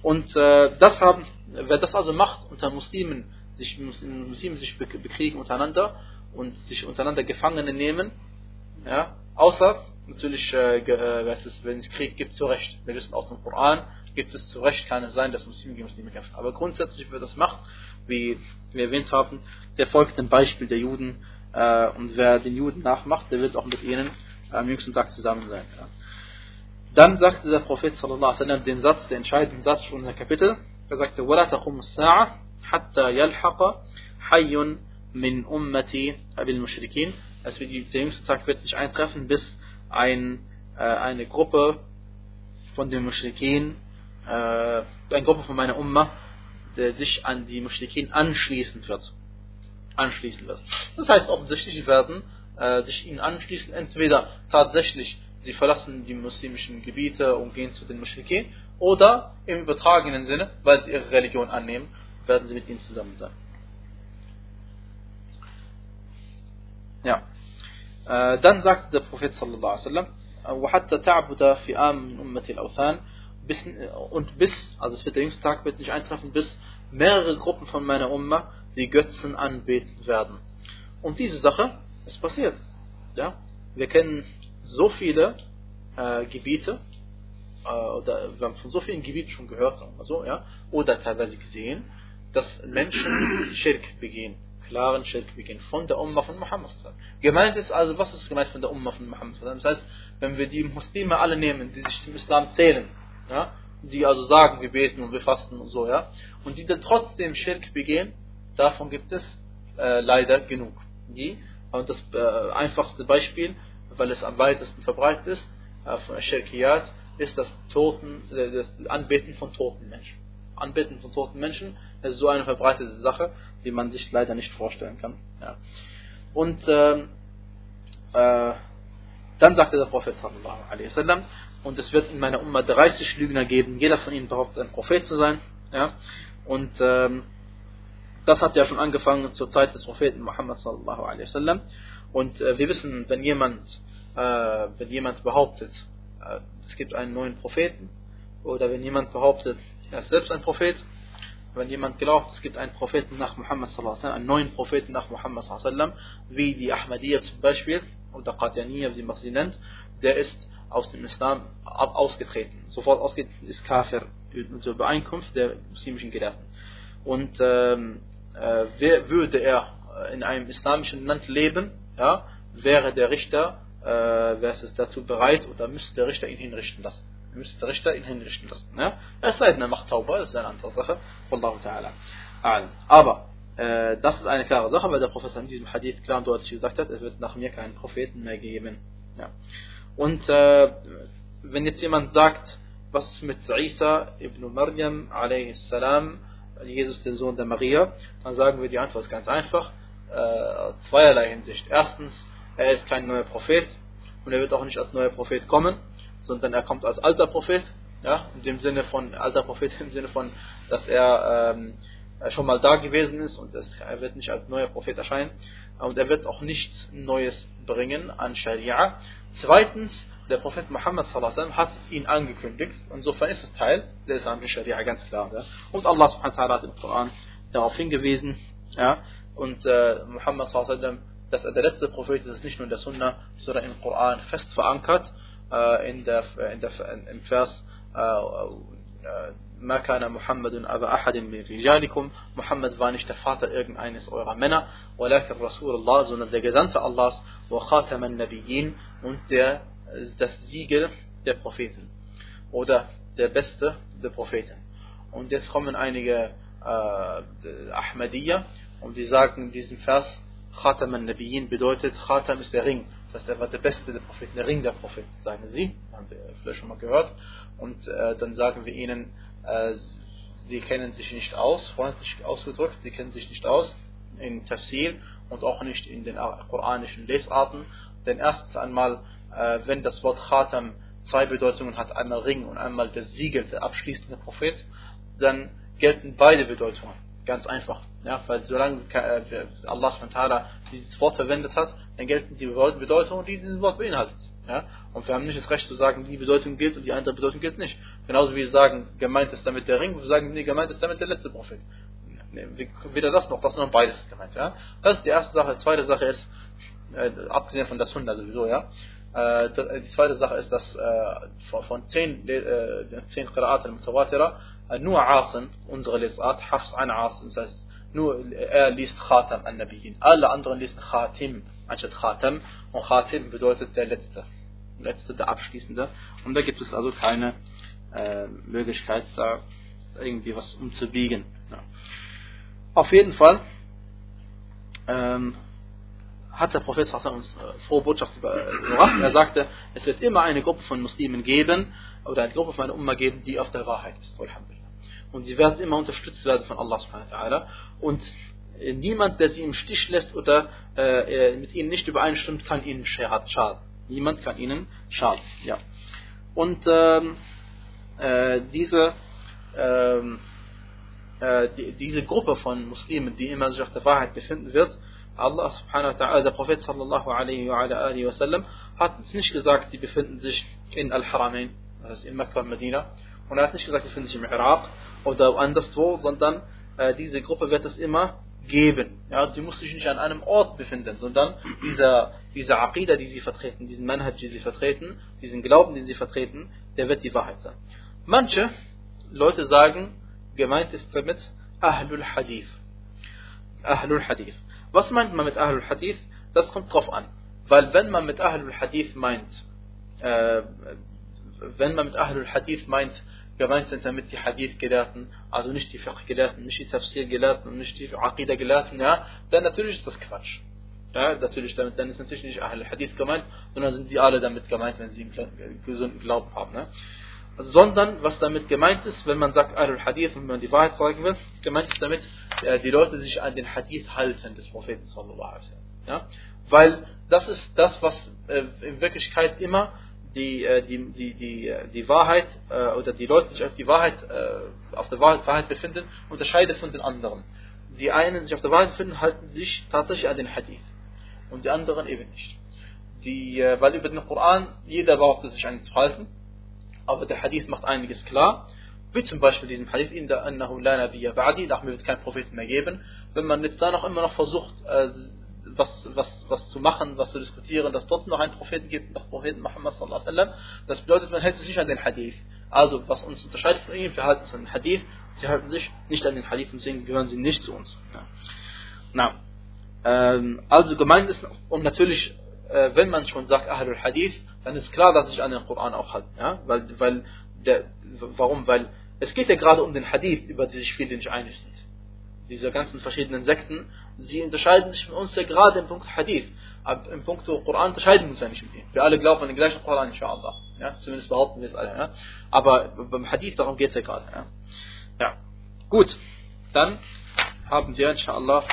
Und äh, das haben, wer das also macht, unter Muslimen sich, Muslimen sich bekriegen untereinander und sich untereinander Gefangene nehmen, ja, außer natürlich, äh, äh, wenn es Krieg gibt, zu Recht. Wir wissen aus dem Koran, gibt es zu Recht keine sein, dass Muslime gegen Muslime kämpfen. Aber grundsätzlich, wer das macht, wie wir erwähnt haben, der folgt dem Beispiel der Juden äh, und wer den Juden nachmacht, der wird auch mit ihnen am jüngsten Tag zusammen sein. Ja. Dann sagte der Prophet sallallahu alaihi wasallam den Satz, den entscheidenden Satz für unser Kapitel. Er sagte: "Wala taqumu as-sa'a hatta yalhaqa hayyun min ummati abil mushrikin." Also der jüngste Tag wird nicht eintreffen, bis ein, äh, eine Gruppe von den Mushrikin, äh, eine Gruppe von meiner Umma, der sich an die Mushrikin anschließen wird Anschließen wird. Das heißt offensichtlich, sie werden äh, sich ihnen anschließen, entweder tatsächlich sie verlassen die muslimischen Gebiete und gehen zu den Mushrikin, oder im übertragenen Sinne, weil sie ihre Religion annehmen, werden sie mit ihnen zusammen sein. Ja. Äh, dann sagte der Prophet sallallahu alaihi wasallam, وحتى تعبد فئام من أمة الأوثان bis, und bis, also es wird der jüngste Tag wird nicht eintreffen, bis mehrere Gruppen von meiner Umma die Götzen anbeten werden. Und diese Sache ist passiert. Ja? Wir kennen so viele äh, Gebiete, äh, oder wir haben von so vielen Gebieten schon gehört, sagen wir so, ja, oder teilweise gesehen, dass Menschen Schirk begehen, klaren Schirk begehen, von der Umma von Muhammad. Gemeint ist also, was ist gemeint von der Umma von Muhammad? Das heißt, wenn wir die Muslime alle nehmen, die sich zum Islam zählen, ja, die also sagen, wir beten und wir fasten und so, ja, und die dann trotzdem Schirk begehen, davon gibt es äh, leider genug. Und das äh, einfachste Beispiel, weil es am weitesten verbreitet ist, äh, von Shirkiyat, ist das, Toten, äh, das Anbeten von toten Menschen. Anbeten von toten Menschen ist so eine verbreitete Sache, die man sich leider nicht vorstellen kann. Ja. Und ähm, äh, dann sagte der Prophet sallallahu alaihi wasallam, und es wird in meiner Umma 30 Lügner geben, jeder von ihnen behauptet ein Prophet zu sein. Ja? Und ähm, das hat ja schon angefangen zur Zeit des Propheten Muhammad sallallahu alaihi wasallam. Und äh, wir wissen, wenn jemand, äh, wenn jemand behauptet, äh, es gibt einen neuen Propheten, oder wenn jemand behauptet, er ist selbst ein Prophet, wenn jemand glaubt, es gibt einen Propheten nach Muhammad sallallahu alaihi wasallam, einen neuen Propheten nach Muhammad sallallahu alaihi wasallam, wie die Ahmadiyya zum Beispiel, oder Qadianiyya, wie man sie nennt, der ist aus dem Islam ausgetreten. Sofort ausgetreten ist Kafir zur Übereinkunft der muslimischen Gelehrten. Und ähm, äh, würde er in einem islamischen Land leben, ja, wäre der Richter, äh, wäre es dazu bereit oder müsste der Richter ihn hinrichten lassen. Müsste der Richter ihn hinrichten lassen. Ja? Es sei denn, er macht Tauber, das ist eine andere Sache. Ta'ala. Aber äh, das ist eine klare Sache, weil der Prophet in diesem Hadith klar und deutlich gesagt hat, es wird nach mir keinen Propheten mehr geben. Ja. Und äh, wenn jetzt jemand sagt, was ist mit Isa ibn Maryam a.s., Jesus der Sohn der Maria, dann sagen wir, die Antwort ist ganz einfach, äh, zweierlei Hinsicht. Erstens, er ist kein neuer Prophet und er wird auch nicht als neuer Prophet kommen, sondern er kommt als alter Prophet, ja, in dem Sinne von, alter Prophet im Sinne von, dass er ähm, schon mal da gewesen ist und er wird nicht als neuer Prophet erscheinen. Und er wird auch nichts Neues bringen an Scharia, Zweitens, der Prophet Muhammad sallam, hat ihn angekündigt. Insofern ist es Teil der islamischen Scharia, ganz klar. Ja. Und Allah subhanahu wa ta'ala hat im Koran darauf hingewiesen. Ja. Und äh, Muhammad sallam, dass er der letzte Prophet ist, ist nicht nur in der Sunna, sondern im Koran fest verankert. Äh, in der, in der, Im Vers ما كان محمد أبا أحد من رجالكم Muhammad war nicht der Vater irgendeines eurer Männer ولكن رسول الله sondern der Gesandte Allahs وخاتم النبيين und der, das Siegel der Propheten oder der Beste der Propheten und jetzt kommen einige äh, Ahmadiyya und die sagen in diesem Vers Khatam al-Nabiyyin bedeutet Khatam ist der Ring das heißt, er war der Beste der Propheten, der Ring der Propheten, sagen sie. Haben wir vielleicht schon mal gehört. Und äh, dann sagen wir ihnen, äh, sie kennen sich nicht aus, freundlich ausgedrückt, sie kennen sich nicht aus in Tafsir und auch nicht in den koranischen Lesarten. Denn erstens einmal, äh, wenn das Wort Khatam zwei Bedeutungen hat, einmal Ring und einmal das Siegel, der abschließende Prophet, dann gelten beide Bedeutungen. Ganz einfach. Ja, weil solange äh, Allah dieses Wort verwendet hat, dann gelten die Bedeutungen, die dieses Wort beinhaltet. Ja? Und wir haben nicht das Recht zu sagen, die Bedeutung gilt und die andere Bedeutung gilt nicht. Genauso wie wir sagen, gemeint ist damit der Ring, wir sagen, nee, gemeint ist damit der letzte Prophet. Weder das noch das, sondern beides ist gemeint. Ja? Das ist die erste Sache. Die zweite Sache ist, äh, abgesehen von das Hunde sowieso, ja. Äh, die zweite Sache ist, dass äh, von zehn, äh, zehn Qira'at al-Mutawatira nur Asim, unsere Lesart, Hafs an Asim, das heißt, nur er liest Khatam an-Nabiyyin. Alle anderen lesen Khatim anstatt Khatam. Und Khatim bedeutet der Letzte letzte, der abschließende. Und da gibt es also keine äh, Möglichkeit, da irgendwie was umzubiegen. Ja. Auf jeden Fall ähm, hat der Prophet uns äh, frohe Botschaft überbracht. Er sagte, es wird immer eine Gruppe von Muslimen geben, oder eine Gruppe von einer Umma geben, die auf der Wahrheit ist. Und sie werden immer unterstützt werden von Allah subhanahu wa. Und äh, niemand, der sie im Stich lässt oder äh, mit ihnen nicht übereinstimmt, kann ihnen schaden. Niemand kann ihnen schaden. Ja. Und ähm, äh, diese, ähm, äh, die, diese Gruppe von Muslimen, die immer sich auf der Wahrheit befinden wird, Allah subhanahu wa ta'ala, der Prophet sallallahu alaihi wa alaihi wa sallam, hat uns nicht gesagt, die befinden sich in Al-Haramain, das heißt in Mekka und Medina, und er hat nicht gesagt, die befinden sich im Irak oder anderswo, sondern äh, diese Gruppe wird es immer geben. Ja, sie muss sich nicht an einem Ort befinden, sondern dieser, dieser Aqidah, die sie vertreten, diesen Manhaj, die sie vertreten, diesen Glauben, den sie vertreten, der wird die Wahrheit sein. Manche Leute sagen, gemeint ist damit Ahlul Hadith. Ahlul Hadith. Was meint man mit Ahlul Hadith? Das kommt drauf an. Weil wenn man mit Ahlul Hadith meint, äh, wenn man mit Ahlul Hadith meint, gemeint sind damit die Hadith-Gelehrten, also nicht die Fiqh-Gelehrten, nicht die Tafsir-Gelehrten und nicht die Aqidah-Gelehrten, ja, dann natürlich ist das Quatsch. Ja, natürlich damit, dann ist natürlich nicht Ahl Hadith gemeint, sondern sind sie alle damit gemeint, wenn sie einen gesunden Glauben haben. Ne? Sondern, was damit gemeint ist, wenn man sagt Ahl Hadith und wenn man die Wahrheit sagen will, gemeint ist damit, äh, die Leute sich an den Hadith halten des Propheten sallallahu alaihi wasallam. Ja? Weil das ist das, was äh, in Wirklichkeit immer die, äh, die, die, die, die Wahrheit oder die Leute, sich auf die Wahrheit, auf der Wahrheit, Wahrheit befinden, unterscheidet von den anderen. Die einen, die sich auf der Wahrheit befinden, halten sich tatsächlich an den Hadith und die anderen eben nicht. Die, weil über den Koran jeder behauptet sich an ihn zu halten, aber der Hadith macht einiges klar. Wie zum Beispiel diesen Hadith, in der Annahu la nabiyya ba'di, nach mir wird es keinen Propheten mehr geben. Wenn man jetzt da noch immer noch versucht, was, was, was zu machen, was zu diskutieren, dass dort noch einen Propheten gibt, noch Propheten Muhammad sallallahu alaihi wasallam. Das bedeutet, man hält sich nicht an den Hadith. Also, was uns unterscheidet von ihnen, wir halten uns an den Hadith, sie halten sich nicht an den Hadith und deswegen gehören sie nicht zu uns. Ja. Na, ähm, also gemeint ist, und natürlich, äh, wenn man schon sagt Ahlul Hadith, dann ist klar, dass sich an den Koran auch halten. Ja? Weil, weil warum? Weil es geht ja gerade um den Hadith, über die sich viele nicht einig sind diese ganzen verschiedenen Sekten, sie unterscheiden sich von uns ja gerade im Punkt Hadith. Aber im Punkt Koran unterscheiden wir uns ja nicht mit ihnen. Wir alle glauben an den gleichen Koran, inshallah. Ja, zumindest behaupten wir es alle. Ja. Aber beim Hadith, darum geht es ja gerade. Ja. ja. Gut, dann haben wir inshallah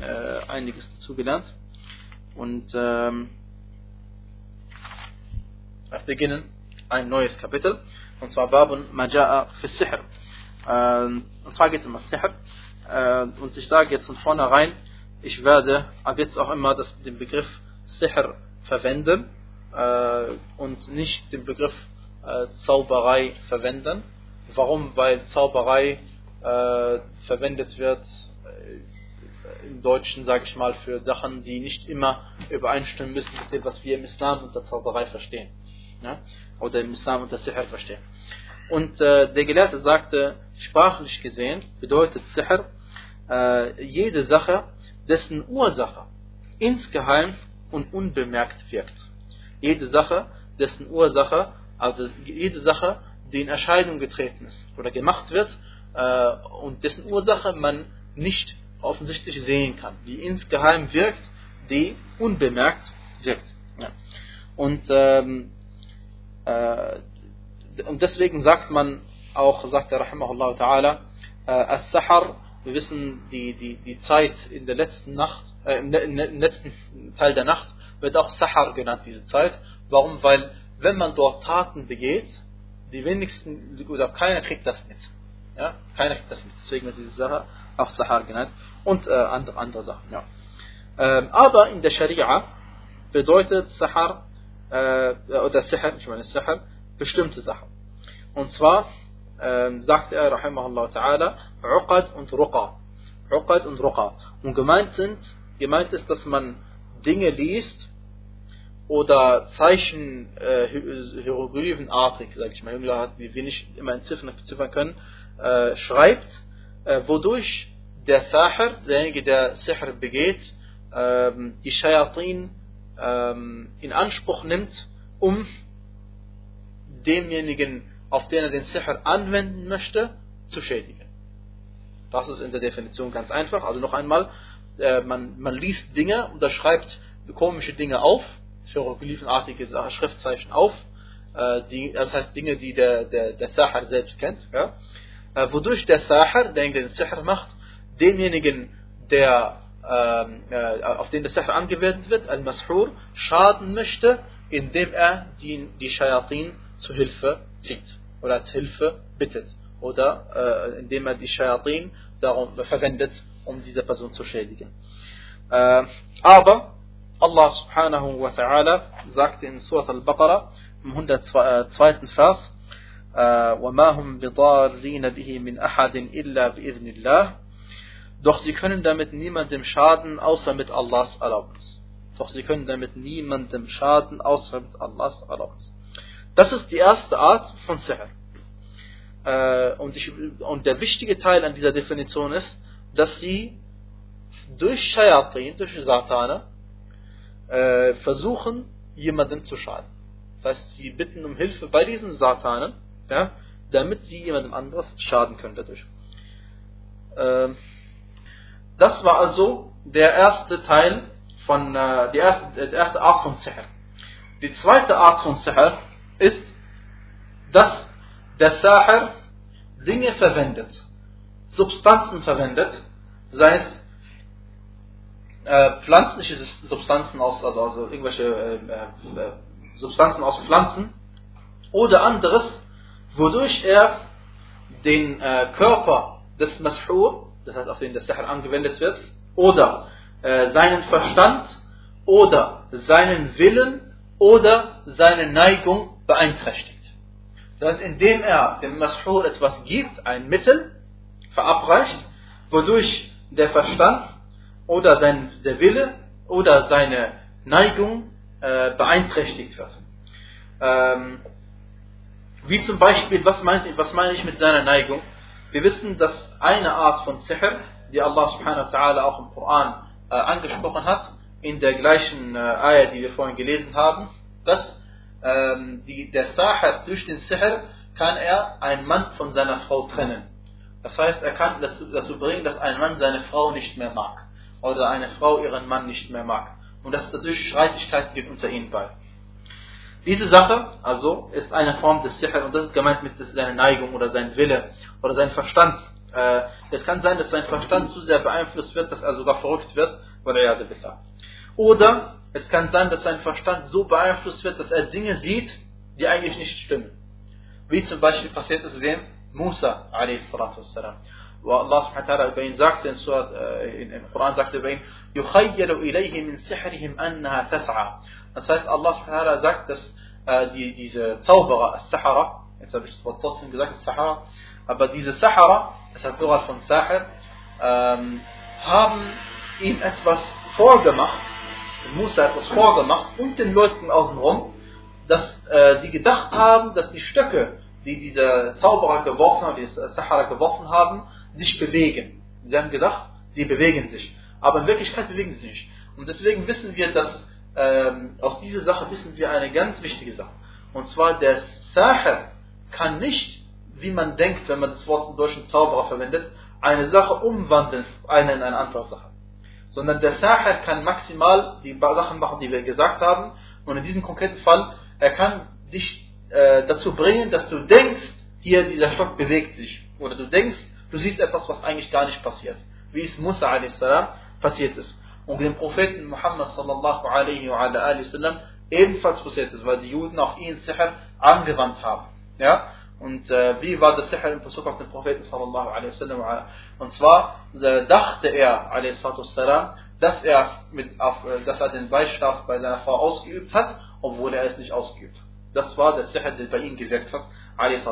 äh, einiges dazu gelernt. Und ähm, wir beginnen ein neues Kapitel. Und zwar Babun Maja'a fi Sihr. Ähm, und zwar geht es um das Sihr. Äh, und ich sage jetzt von vornherein, ich werde ab jetzt auch immer das, den Begriff Sihr verwenden äh, und nicht den Begriff äh, Zauberei verwenden. Warum? Weil Zauberei äh, verwendet wird äh, im Deutschen, sage ich mal, für Sachen, die nicht immer übereinstimmen müssen mit dem, was wir im Islam unter Zauberei verstehen. Ja? Oder im Islam unter Sihr verstehen. Und äh, der Gelehrte sagte, sprachlich gesehen bedeutet Sihr äh, jede Sache, dessen Ursache insgeheim und unbemerkt wirkt. Jede Sache, dessen Ursache, also jede Sache, die in Erscheinung getreten ist oder gemacht wird äh, und dessen Ursache man nicht offensichtlich sehen kann, die insgeheim wirkt, die unbemerkt wirkt. Ja. Und, ähm, äh, und deswegen sagt man auch, sagt der Rahimahullah Ta'ala, äh, As-Sahar wir wissen, die, die, die Zeit in der letzten Nacht, äh, im, im letzten Teil der Nacht wird auch Sahar genannt, diese Zeit. Warum? Weil wenn man dort Taten begeht, die wenigsten oder keiner kriegt das mit. Ja? Keiner kriegt das mit. Deswegen wird diese Sache auch Sahar genannt und äh, andere, andere Sachen. Ja. Ähm, aber in der Scharia bedeutet Sahar äh, oder Sihr, ich meine Sahar, bestimmte Sachen. Und zwar ähm, sagt er, rahimahullah ta'ala, Uqad und Ruqa. Uqad und Ruqa. Und gemeint sind, gemeint ist, dass man Dinge liest oder Zeichen äh, hieroglyphenartig, sage ich mal, Jüngler hat, wie wir nicht immer entziffern, beziffern können, äh, schreibt, äh, wodurch der Sahir, derjenige, der Sihr begeht, ähm, die Shayatin ähm, in Anspruch nimmt, um demjenigen auf den er den Sihr anwenden möchte, zu schädigen. Das ist in der Definition ganz einfach. Also noch einmal, äh, man, man liest Dinge und da schreibt komische Dinge auf, hieroglyphenartige Schriftzeichen auf, äh, die, das heißt Dinge, die der, der, der Sahar selbst kennt, ja? äh, wodurch der Sahar, der den Sihr macht, denjenigen, der, auf den der Sihr angewendet wird, Al-Mashur, schaden möchte, indem er die, die Shayatin zu Hilfe zieht oder zu Hilfe bittet oder äh, indem er die Shayatin darum verwendet, um diese Person zu schädigen. Äh, aber Allah subhanahu wa ta'ala sagt in Surah Al-Baqarah im 102. Vers وما هم بضارين به من أحد إلا بإذن الله doch sie können damit niemandem schaden außer mit Allahs Erlaubnis. Doch sie können damit niemandem schaden außer mit Allahs Erlaubnis. Das ist die erste Art von Sihr. Äh, und, ich, und der wichtige Teil an dieser Definition ist dass sie durch Shayatin, durch Satane äh, versuchen jemandem zu schaden. Das heißt, sie bitten um Hilfe bei diesen Satanen, ja, damit sie jemandem anderes schaden können dadurch. Ähm, das war also der erste Teil von, äh, die, erste, die erste Art von Sihr. Die zweite Art von Sihr ist, dass der Sahir Dinge verwendet, Substanzen verwendet, sei es äh, pflanzliche Substanzen aus, also, also irgendwelche äh, äh, Substanzen aus Pflanzen oder anderes, wodurch er den äh, Körper des Mashur, das heißt auf den das Sihr angewendet wird, oder äh, seinen Verstand oder seinen Willen oder seine Neigung beeinträchtigt. Das heißt, indem er dem Mashur etwas gibt, ein Mittel, verabreicht, wodurch der Verstand oder sein, der Wille oder seine Neigung äh, beeinträchtigt wird. Ähm, wie zum Beispiel, was, meint, was meine ich mit seiner Neigung? Wir wissen, dass eine Art von Sihr, die Allah subhanahu wa ta'ala auch im Koran äh, angesprochen hat, in der gleichen äh, Ayah, die wir vorhin gelesen haben, dass ähm, die, der Sahir durch den Sihr kann er einen Mann von seiner Frau trennen. Das heißt, er kann dazu, dazu bringen, dass ein Mann seine Frau nicht mehr mag oder eine Frau ihren Mann nicht mehr mag und dass es dadurch Streitigkeiten gibt unter ihnen beiden. Diese Sache also ist eine Form des Sihr und das ist gemeint mit seiner Neigung oder sein Wille oder sein Verstand. Äh, es kann sein, dass sein Verstand zu sehr beeinflusst wird, dass er sogar verrückt wird, oder es kann sein, dass sein Verstand so beeinflusst wird, dass er Dinge sieht, die eigentlich nicht stimmen. Wie zum Beispiel passiert es dem Musa a.s wo Allah subhanahu wa ta'ala über ihn sagte in Surat, äh, in, im Koran sagte über ihn, يُخَيَّلُ إِلَيْهِ مِنْ سِحْرِهِمْ أَنَّهَا تَسْعَى das heißt, Allah subhanahu sagt, dass äh, die, diese Zauberer, Sahara, jetzt habe ich das Wort trotzdem gesagt, Sahara, aber diese Sahara, das heißt Plural von Sahir, ähm, haben ihm etwas vorgemacht, Musa etwas vorgemacht und den Leuten außenrum, dass äh, sie gedacht haben, dass die Stöcke, die diese Zauberer geworfen haben, die Sahara geworfen haben, sich bewegen. Sie haben gedacht, sie bewegen sich. Aber in Wirklichkeit bewegen sie sich. Und deswegen wissen wir, dass ähm, aus dieser Sache wissen wir eine ganz wichtige Sache. Und zwar, der Sahir kann nicht, wie man denkt, wenn man das Wort im deutschen Zauberer verwendet, eine Sache umwandeln eine in eine andere Sache. Sondern der Sahir kann maximal die Sachen machen, die wir gesagt haben. Und in diesem konkreten Fall, er kann dich äh, dazu bringen, dass du denkst, hier dieser Stock bewegt sich. Oder du denkst, Du siehst etwas, was eigentlich gar nicht passiert. Wie es Musa a.s. passiert ist. Und dem Propheten Muhammad sallallahu alaihi wa sallam ebenfalls passiert ist, weil die Juden auf ihn Sihr angewandt haben. Ja? Und äh, wie war das Sihr in Bezug auf den Propheten sallallahu alaihi wa sallam? Und zwar äh, dachte er a.s. dass er, mit, auf, äh, dass er den Beischlaf bei seiner Frau ausgeübt hat, obwohl er es nicht ausgeübt hat. Das war der Sihr, der bei ihm gewirkt hat, a.s.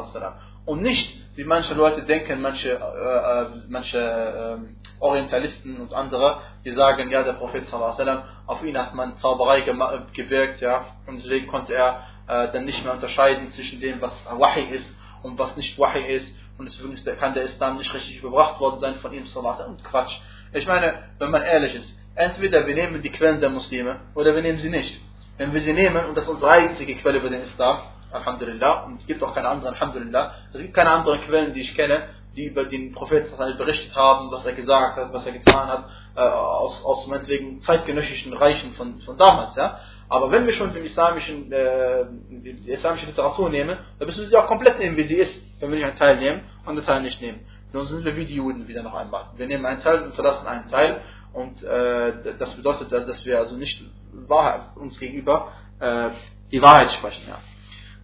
Und nicht, wie manche Leute denken, manche, äh, äh, manche äh, Orientalisten und andere, die sagen, ja, der Prophet sallam, auf ihn hat man Zauberei gewirkt, ja, und deswegen konnte er äh, dann nicht mehr unterscheiden zwischen dem, was Wahi ist und was nicht Wahi ist. Und deswegen kann der Islam nicht richtig überbracht worden sein von ihm, sallam, und Quatsch. Ich meine, wenn man ehrlich ist, entweder wir nehmen die Quellen der Muslime oder wir nehmen sie nicht. Wenn wir sie nehmen und das ist unsere einzige Quelle über den Islam, Alhamdulillah, und es gibt auch keine anderen, Alhamdulillah. Es gibt keine anderen Quellen, die ich kenne, die über den Propheten berichtet haben, was er gesagt hat, was er getan hat, äh, aus, aus meinetwegen zeitgenössischen Reichen von, von damals. Ja? Aber wenn wir schon den islamischen, äh, die islamische Literatur nehmen, dann müssen wir sie auch komplett nehmen, wie sie ist, wenn wir nicht einen Teil nehmen und einen Teil nicht nehmen. Sonst sind wir wie die Juden wieder noch einmal. Wir nehmen einen Teil und unterlassen einen Teil und äh, das bedeutet, dass wir also nicht Wahrheit, uns gegenüber äh, die Wahrheit sprechen. Ja.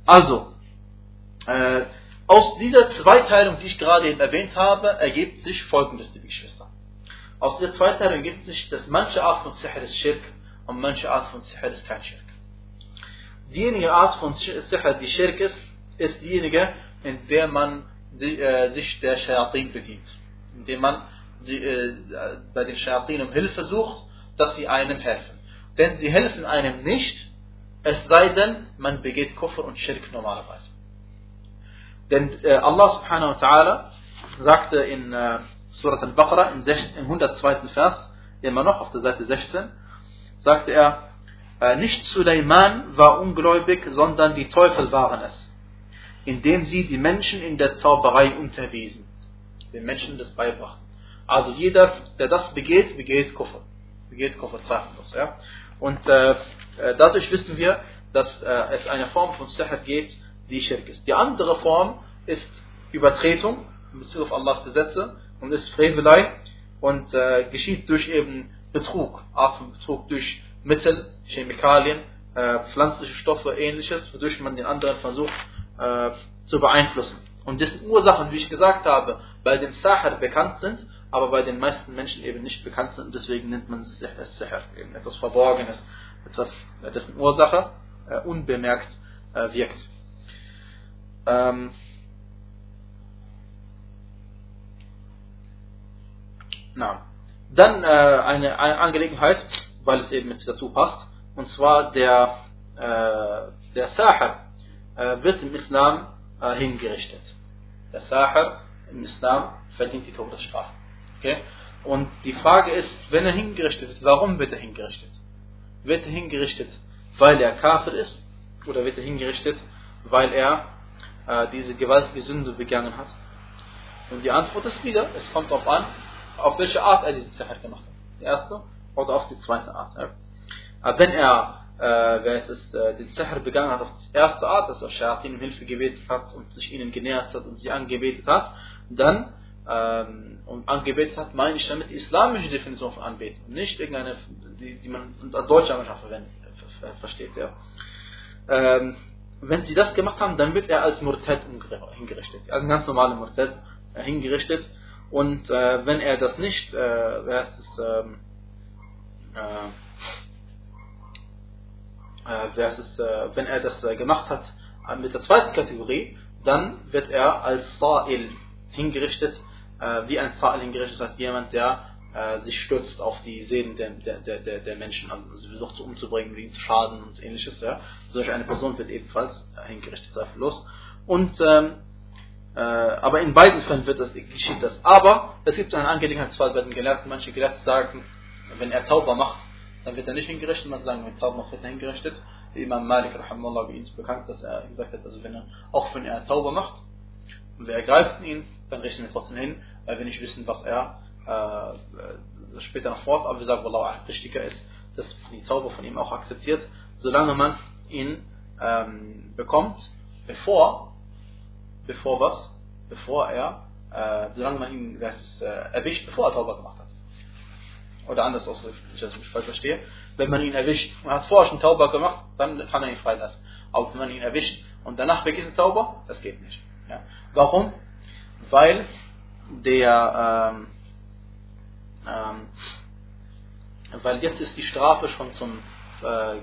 Also, äh, aus dieser Zweiteilung, die ich gerade eben erwähnt habe, ergibt sich folgendes, liebe Geschwister. Aus dieser Zweiteilung ergibt sich, dass manche Art von Sihr ist Schirk und manche Art von Sihr ist kein Schirk. Diejenige Art von Sihr, die Schirk ist, ist diejenige, in der man die, äh, sich der Shayatin bedient. Indem man die, äh, bei den Shayatin um Hilfe sucht, dass sie einem helfen. Denn sie helfen einem nicht, es sei denn, man begeht Kufr und Schirk normalerweise. Denn äh, Allah subhanahu wa ta'ala sagte in äh, Surat al-Baqarah im, im 102. Vers, immer noch auf der Seite 16, sagte er, äh, nicht Suleiman war ungläubig, sondern die Teufel waren es, indem sie die Menschen in der Zauberei unterwiesen, den Menschen das beibrachten. Also jeder, der das begeht, begeht Kufr. Begeht Kufr zweifellos. Ja? Und äh, dadurch wissen wir, dass äh, es eine Form von Sihr gibt, die Schirk ist. Die andere Form ist Übertretung in Bezug auf Allahs Gesetze und ist Frevelei und äh, geschieht durch eben Betrug, Art von Betrug durch Mittel, Chemikalien, äh, pflanzliche Stoffe, ähnliches, wodurch man den anderen versucht äh, zu beeinflussen. Und dessen Ursachen, wie ich gesagt habe, bei dem Sahar bekannt sind, aber bei den meisten Menschen eben nicht bekannt sind. Deswegen nennt man es Sahar, eben etwas Verborgenes, etwas, dessen Ursache äh, unbemerkt äh, wirkt. Ähm, na. Dann äh, eine, eine, Angelegenheit, weil es eben mit dazu passt, und zwar der, äh, der Sahar äh, wird im Islam äh, hingerichtet. Der Sahar im Islam verdient die Todesstrafe. Okay? Und die Frage ist, wenn er hingerichtet wird, warum wird er hingerichtet? Wird er hingerichtet, weil er Kafir ist? Oder wird er hingerichtet, weil er äh, diese gewaltige Sünde begangen hat? Und die Antwort ist wieder, es kommt darauf an, auf welche Art er diesen Sihr gemacht hat. Die erste oder auf die zweite Art. Ja? Aber wenn er äh, wer es äh, den Sihr begangen hat auf die erste Art, dass er Shayatin um Hilfe gebetet hat und sich ihnen genähert hat und sie angebetet hat, dann ähm, und angebetet hat, meine ich damit islamische Definition von Anbeten, nicht irgendeine, die, die man als deutscher Mannschaft verwendet, versteht. Ja. Ähm, wenn sie das gemacht haben, dann wird er als Murtad hingerichtet, als ganz normaler Murtad äh, hingerichtet. Und äh, wenn er das nicht, äh, wer das, ähm, äh, äh, wer es, äh, wenn er das äh, gemacht hat mit der zweiten Kategorie, dann wird er als Sa'il hingerichtet, äh, wie ein Sa'il hingerichtet, das heißt jemand, der äh, sich stürzt auf die Seelen der, der, der, der Menschen, also sie versucht umzubringen, ihnen zu schaden und ähnliches. Ja. Solch eine Person wird ebenfalls hingerichtet, zweifellos. Und ähm, äh, aber in beiden Fällen wird das, geschieht das. Aber es gibt eine Angelegenheitsfall bei den Gelehrten. Manche Gelehrten sagen, wenn er Tauber macht, dann wird er nicht hingerichtet, man sagen, wenn Tauber wird er hingerichtet. Imam Malik, rahimahullah, wie ihn bekannt, dass er gesagt hat, also wenn er, auch wenn er Tauber macht, und wir ergreifen ihn, dann richten wir trotzdem hin, weil wir nicht wissen, was er äh, später noch fort, aber wir sagen, Wallah, wichtiger ist, dass die Tauber von ihm auch akzeptiert, solange man ihn ähm, bekommt, bevor, bevor was? Bevor er, äh, solange man ihn ist, äh, erwischt, bevor er Tauber gemacht hat. Oder anders ausgedrückt, ich das nicht falsch verstehe. Wenn man ihn erwischt, man hat vorher schon Tauber gemacht, dann kann er ihn freilassen. Aber wenn man ihn erwischt und danach beginnt Tauber, das geht nicht. Ja. Warum? Weil der, ähm, ähm, weil jetzt ist die Strafe schon zum äh,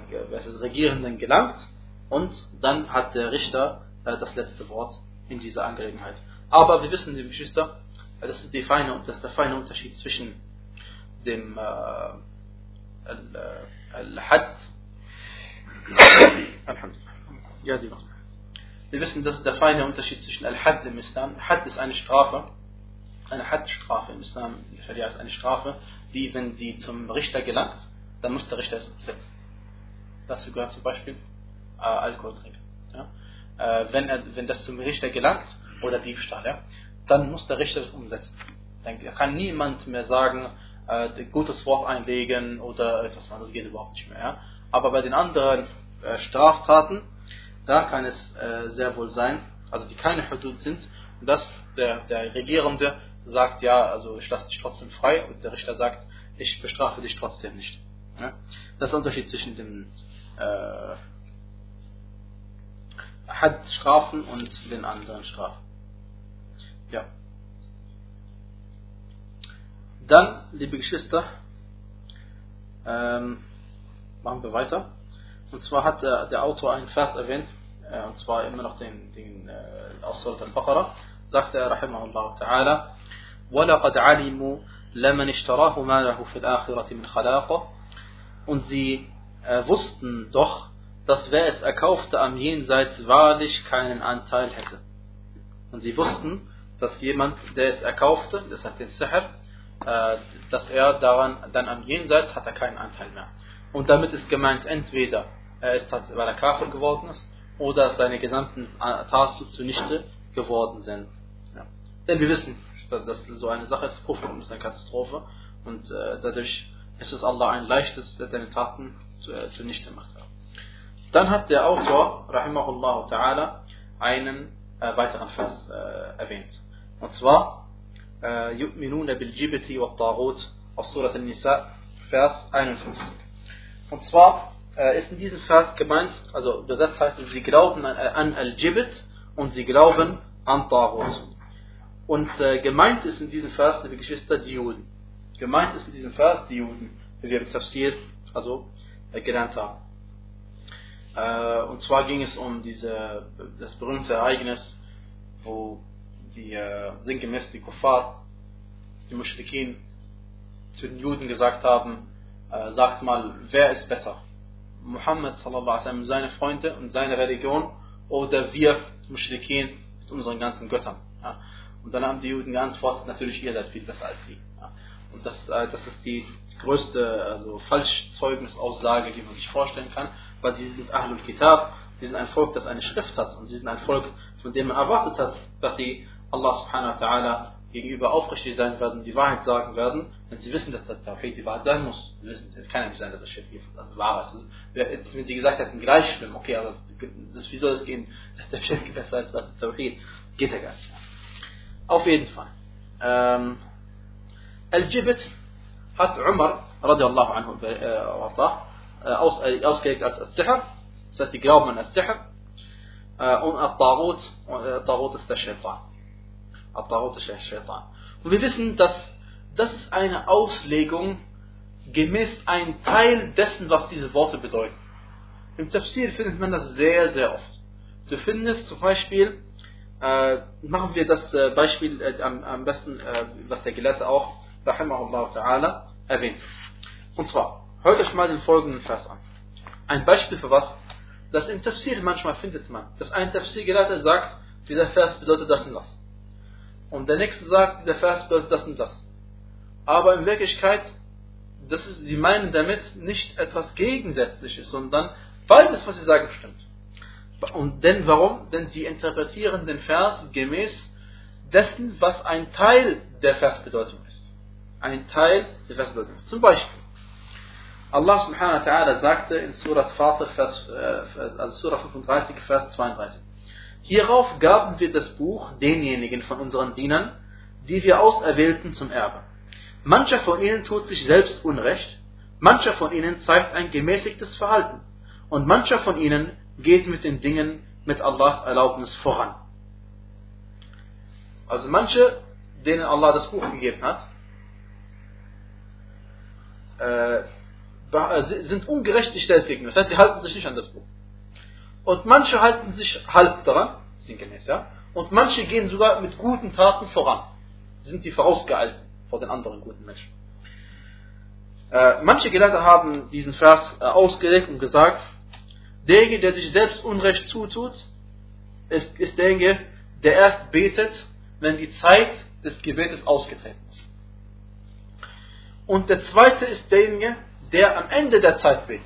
Regierenden gelangt und dann hat der Richter äh, das letzte Wort in dieser Angelegenheit. Aber wir wissen, liebe Geschwister, das ist, die feine, das ist der feine Unterschied zwischen dem äh, Al-Had. Ja, die noch. Wir wissen, das ist der feine Unterschied zwischen Al-Had im Islam. Had ist eine Strafe, eine Had-Strafe im Islam, Scharia ist eine Strafe, die, wenn sie zum Richter gelangt, dann muss der Richter es umsetzen. Dazu gehört zum Beispiel äh, Alkohol trinken. Ja? Äh, wenn, er, wenn das zum Richter gelangt, oder Diebstahl, ja? dann muss der Richter das umsetzen. Dann kann niemand mehr sagen, äh, gutes Wort einlegen oder etwas anderes, das geht überhaupt nicht mehr. Ja? Aber bei den anderen äh, Straftaten, da kann es äh, sehr wohl sein, also die keine Hudud sind, dass der, der Regierende sagt, ja, also ich lasse dich trotzdem frei und der Richter sagt, ich bestrafe dich trotzdem nicht. Ja? Das ist der Unterschied zwischen dem äh, Had-Strafen und den anderen Strafen. Ja. Dann, liebe Geschwister, ähm, machen wir weiter. Und zwar hat der, der Autor einen Vers erwähnt, äh, und zwar immer noch den, den äh, aus Surat al-Baqarah, sagt er, rahimahullah ta'ala, وَلَقَدْ عَلِمُوا لَمَنْ اشْتَرَاهُ مَا لَهُ فِي الْآخِرَةِ مِنْ خَلَاقَ Und sie äh, wussten doch, dass wer es erkaufte am Jenseits wahrlich keinen Anteil hätte. Und sie wussten, dass jemand, der es erkaufte, das hat den Sihr, äh, dass er daran dann am Jenseits hat er keinen Anteil mehr. Und damit ist gemeint, entweder er ist, weil er Kafir geworden ist, oder seine gesamten Taten zunichte geworden sind. Ja. Denn wir wissen, dass, dass so eine Sache ist, Kufr ist eine Katastrophe und äh, dadurch ist es Allah ein leichtes, der seine Taten zu, äh, zunichte macht. Dann hat der Autor, rahimahullah ta'ala, einen äh, weiteren Vers äh, erwähnt. Und zwar, يؤمنون بالجبت والطاغوت aus Surat al-Nisa, Vers 51. Und zwar äh, ist in diesem Vers gemeint, also übersetzt heißt es, sie glauben an, an Al-Jibit und sie glauben an Taghut. Und äh, gemeint ist in diesem Vers, liebe Geschwister, die Juden. Gemeint ist in diesem Vers die Juden, wie wir im Tafsir also, äh, gelernt haben. Äh, und zwar ging es um diese, das berühmte Ereignis, wo die äh, sinngemäß die Kuffar, die Mushrikin, zu den Juden gesagt haben, äh, sagt mal, wer ist besser? Muhammad wasallam, seine Freunde und seine Religion oder wir Mushrikin mit unseren ganzen Göttern. Ja. Und dann haben die Juden geantwortet, natürlich ihr seid viel besser als sie. Ja. Und das, äh, das ist die größte also Falschzeugnisaussage, die man sich vorstellen kann, weil sie sind Ahlul Kitab, sie sind ein Volk, das eine Schrift hat und sie sind ein Volk, von dem man erwartet hat, dass sie Allah subhanahu wa ta'ala gegenüber aufrichtig sein werden, die Wahrheit sagen werden, wenn sie wissen, dass das Tawhid die Wahrheit sein muss. Wissen, es kann ja nicht sein, dass das Schiff also wahr ist. Wenn sie gesagt hätten, gleich schlimm, okay, aber das, wie soll es gehen, dass der Schiff besser ist als das Tawhid? Geht ja gar nicht. Auf jeden Fall. Ähm, Al-Jibit hat Umar, radiallahu anhu, äh, äh, aus, äh, ausgelegt als Al-Sihr, das heißt, die glauben an Al-Sihr, äh, und Al-Taghut, Al-Taghut ist der Shaitan. Al-Taghut ist Shaitan. Und wir wissen, dass das ist eine Auslegung gemäß ein Teil dessen, was diese Worte bedeuten. Im Tafsir findet man das sehr, sehr oft. Du findest zum Beispiel, äh, machen wir das äh, Beispiel äh, am, am, besten, äh, was der Gelehrte auch, rahimahullah ta'ala, erwähnt. Und zwar, hört euch mal den folgenden Vers an. Ein Beispiel für was? Das im Tafsir manchmal findet man, dass ein Tafsir-Gelehrter sagt, dieser Vers bedeutet das und das. Und der nächste sagt, dieser Vers bedeutet das und das. Aber in Wirklichkeit, das ist, sie meinen damit nicht etwas Gegensätzliches, sondern beides, was sie sagen, stimmt. Und denn warum? Denn sie interpretieren den Vers gemäß dessen, was ein Teil der Versbedeutung ist. Ein Teil der Versbedeutung ist. Zum Beispiel, Allah subhanahu wa ta'ala sagte in Surah Fatir, Vers, äh, also Surah 35, Vers 32. Hierauf gaben wir das Buch denjenigen von unseren Dienern, die wir auserwählten zum Erbe. Mancher von ihnen tut sich selbst Unrecht, mancher von ihnen zeigt ein gemäßigtes Verhalten und mancher von ihnen geht mit den Dingen mit Allahs Erlaubnis voran. Also manche, denen Allah das Buch gegeben hat, äh, äh sind ungerechtigkeit gegenüber. Das heißt, sie halten sich nicht an das Buch. Und manche halten sich halb daran, sinngemäß, ja. Und manche gehen sogar mit guten Taten voran. Sind die vorausgeeilt vor den anderen guten Menschen. Äh, manche Gelehrte haben diesen Vers äh, ausgelegt und gesagt, derjenige, der sich selbst Unrecht zutut, ist, ist derjenige, der erst betet, wenn die Zeit des Gebetes ausgetreten ist. Und der zweite ist derjenige, der am Ende der Zeit betet.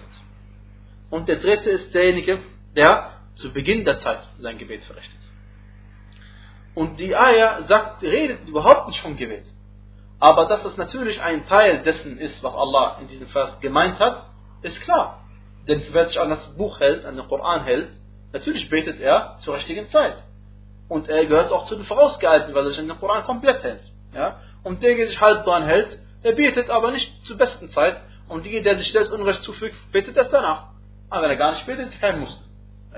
Und der dritte ist derjenige, der zu Beginn der Zeit sein Gebet verrichtet. Und die Ayah sagt, redet überhaupt nicht vom Gebet. Aber dass es natürlich ein Teil dessen ist, was Allah in diesem Vers gemeint hat, ist klar. Denn wer sich an das Buch hält, an den Koran hält, natürlich betet er zur richtigen Zeit. Und er gehört auch zu den Vorausgehalten, weil er sich an den Koran komplett hält. Ja? Und der, der sich halb dran hält, der betet aber nicht zur besten Zeit. Und die, der sich selbst Unrecht zufügt, betet erst danach. Aber wenn er gar nicht betet, ist kein Muslim.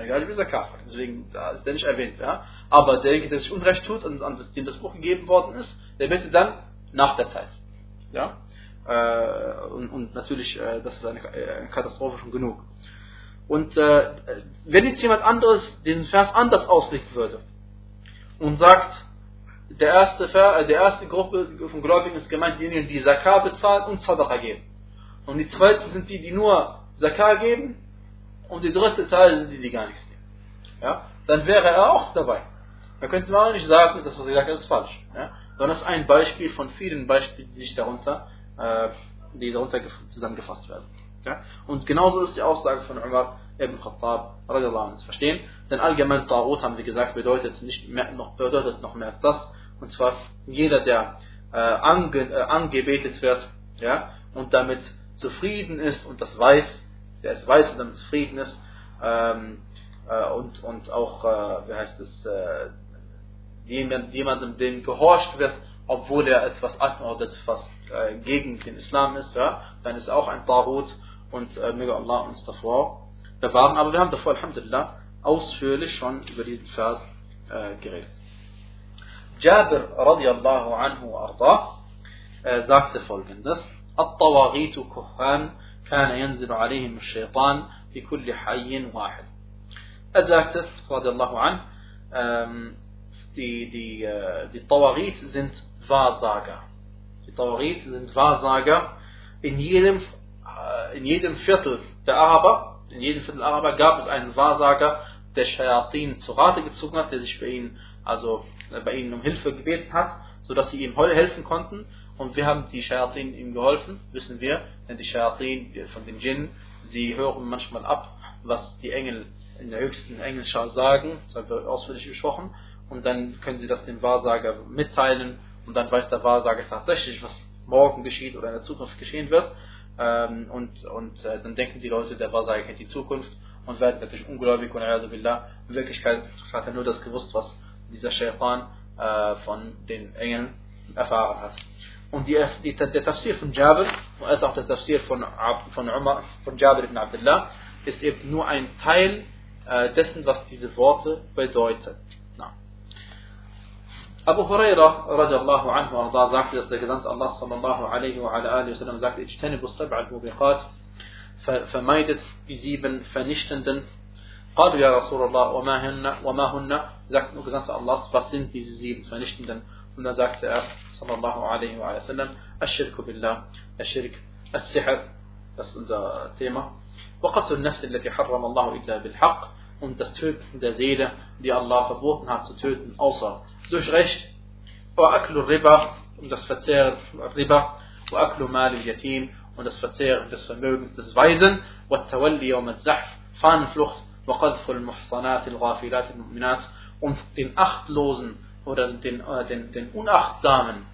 Egal, wie er Kafir. Deswegen da ist der nicht erwähnt. Ja? Aber derjenige, der sich Unrecht tut und an dem das Buch gegeben worden ist, der betet dann nach der Zeit. Ja? Äh, und, und, natürlich, äh, das ist eine, äh, eine, Katastrophe schon genug. Und wenn jetzt jemand anderes den Vers anders auslegen würde und sagt, der erste, Vers, äh, der erste Gruppe von Gläubigen ist gemeint, diejenigen, die Zakah bezahlen und Sadaqa geben. Und die zweite sind die, die nur Zakah geben und die dritte Teil sind die, die gar nichts geben. Ja? Dann wäre er auch dabei. Da könnte man auch nicht sagen, dass was gesagt hat, ist falsch. Ja? Sondern das ist ein Beispiel von vielen Beispielen, die sich darunter, äh, die darunter zusammengefasst werden. Ja? Und genauso ist die Aussage von Umar ibn Khattab radiallahu zu verstehen. Denn allgemein Tarot, haben wir gesagt, bedeutet nicht mehr, noch, bedeutet noch mehr als das. Und zwar jeder, der äh, ange, äh, angebetet wird, ja, und damit zufrieden ist und das weiß, der ist weiß und damit zufrieden ist ähm, äh, und, und auch, äh, wie heißt es, äh, jemand, jemandem, dem gehorcht wird, obwohl er etwas anordnet, was äh, gegen den Islam ist, ja, dann ist er auch ein Tarut und äh, möge Allah uns davor bewahren. Aber wir haben davor, Alhamdulillah, ausführlich schon über diesen Vers äh, geredet. Jabir radiallahu anhu arda, äh, sagte folgendes: At-Tawaritu Kuhan كان ينزل عليهم الشيطان في كل حي واحد. Er sagte, radiallahu an, ähm, die, die, äh, die Tawarit sind Wahrsager. Die Tawarit sind Wahrsager. In jedem, äh, in jedem Viertel der Araber, in jedem Viertel der Araber gab es einen Wahrsager, der Shayatin zu Rate gezogen hat, der sich bei ihnen, also äh, bei ihnen um Hilfe gebeten hat, sodass sie ihm helfen konnten. Und wir haben die Shayatin ihm geholfen, wissen wir, denn die Shayatin von den Djinn, sie hören manchmal ab, was die Engel in der höchsten Engelschar sagen, das haben wir ausführlich besprochen, und dann können sie das dem Wahrsager mitteilen und dann weiß der Wahrsager tatsächlich, was morgen geschieht oder in der Zukunft geschehen wird. Ähm, und und äh, dann denken die Leute, der Wahrsager kennt die Zukunft und werden natürlich ungläubig und billah. In Wirklichkeit hat er nur das gewusst, was dieser Shaitan äh, von den Engeln erfahren hat. Und die, die, der Tafsir von Jabir, als auch der Tafsir von, von, Umar, von Jabir ibn Abdullah, ist eben nur ein Teil äh, dessen, was diese Worte bedeuten. Abu Huraira radiallahu anhu arda sagte, dass der Gesandte Allah sallallahu alaihi wa ala alihi wasallam sagte, اجتنبوا السبع الموبقات vermeidet die sieben Vernichtenden. قالوا يا رسول الله وما هن وما هن sagt nur Gesandte Allah, was sind diese sieben Vernichtenden? Und dann sagte er sallallahu alaihi wa sallam الشرك بالله الشرك السحر Thema وقتل النفس التي حرم الله إلا بالحق und das Töten der Seele, die Allah verboten hat zu töten, außer durch Recht. وأكل الربا und das Verzehren Riba وأكل مال اليتيم und das Verzehren des Vermögens des Weisen والتولي يوم الزحف Fahnenflucht وقذف المحصنات الغافلات المؤمنات und den achtlosen oder den, äh, den, den unachtsamen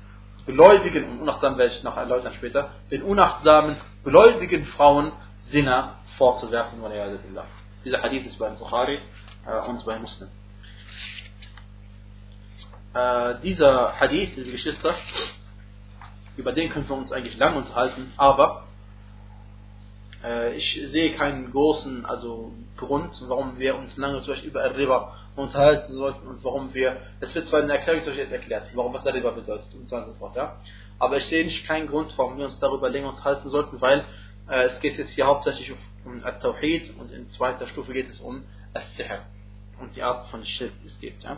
Gläubigen und unachtsam werde ich noch erläutern später, den unachtsamen gläubigen Frauen Sinner vorzuwerfen. Dieser Hadith ist bei Bukhari äh, und bei Muslim. Äh, dieser Hadith, diese Geschwister, über den können wir uns eigentlich lang unterhalten, aber äh, ich sehe keinen großen also Grund, warum wir uns lange zum Beispiel über Riba unterhalten sollten und warum wir, das wird zwar in der Erklärung jetzt erklärt, warum was Riba bedeutet und so fort, ja. Aber ich sehe nicht keinen Grund, warum wir uns darüber länger unterhalten sollten, weil äh, es geht jetzt hier hauptsächlich um Al-Tawhid und in zweiter Stufe geht es um Al-Sihr und die Art von Schirk, die es gibt, ja.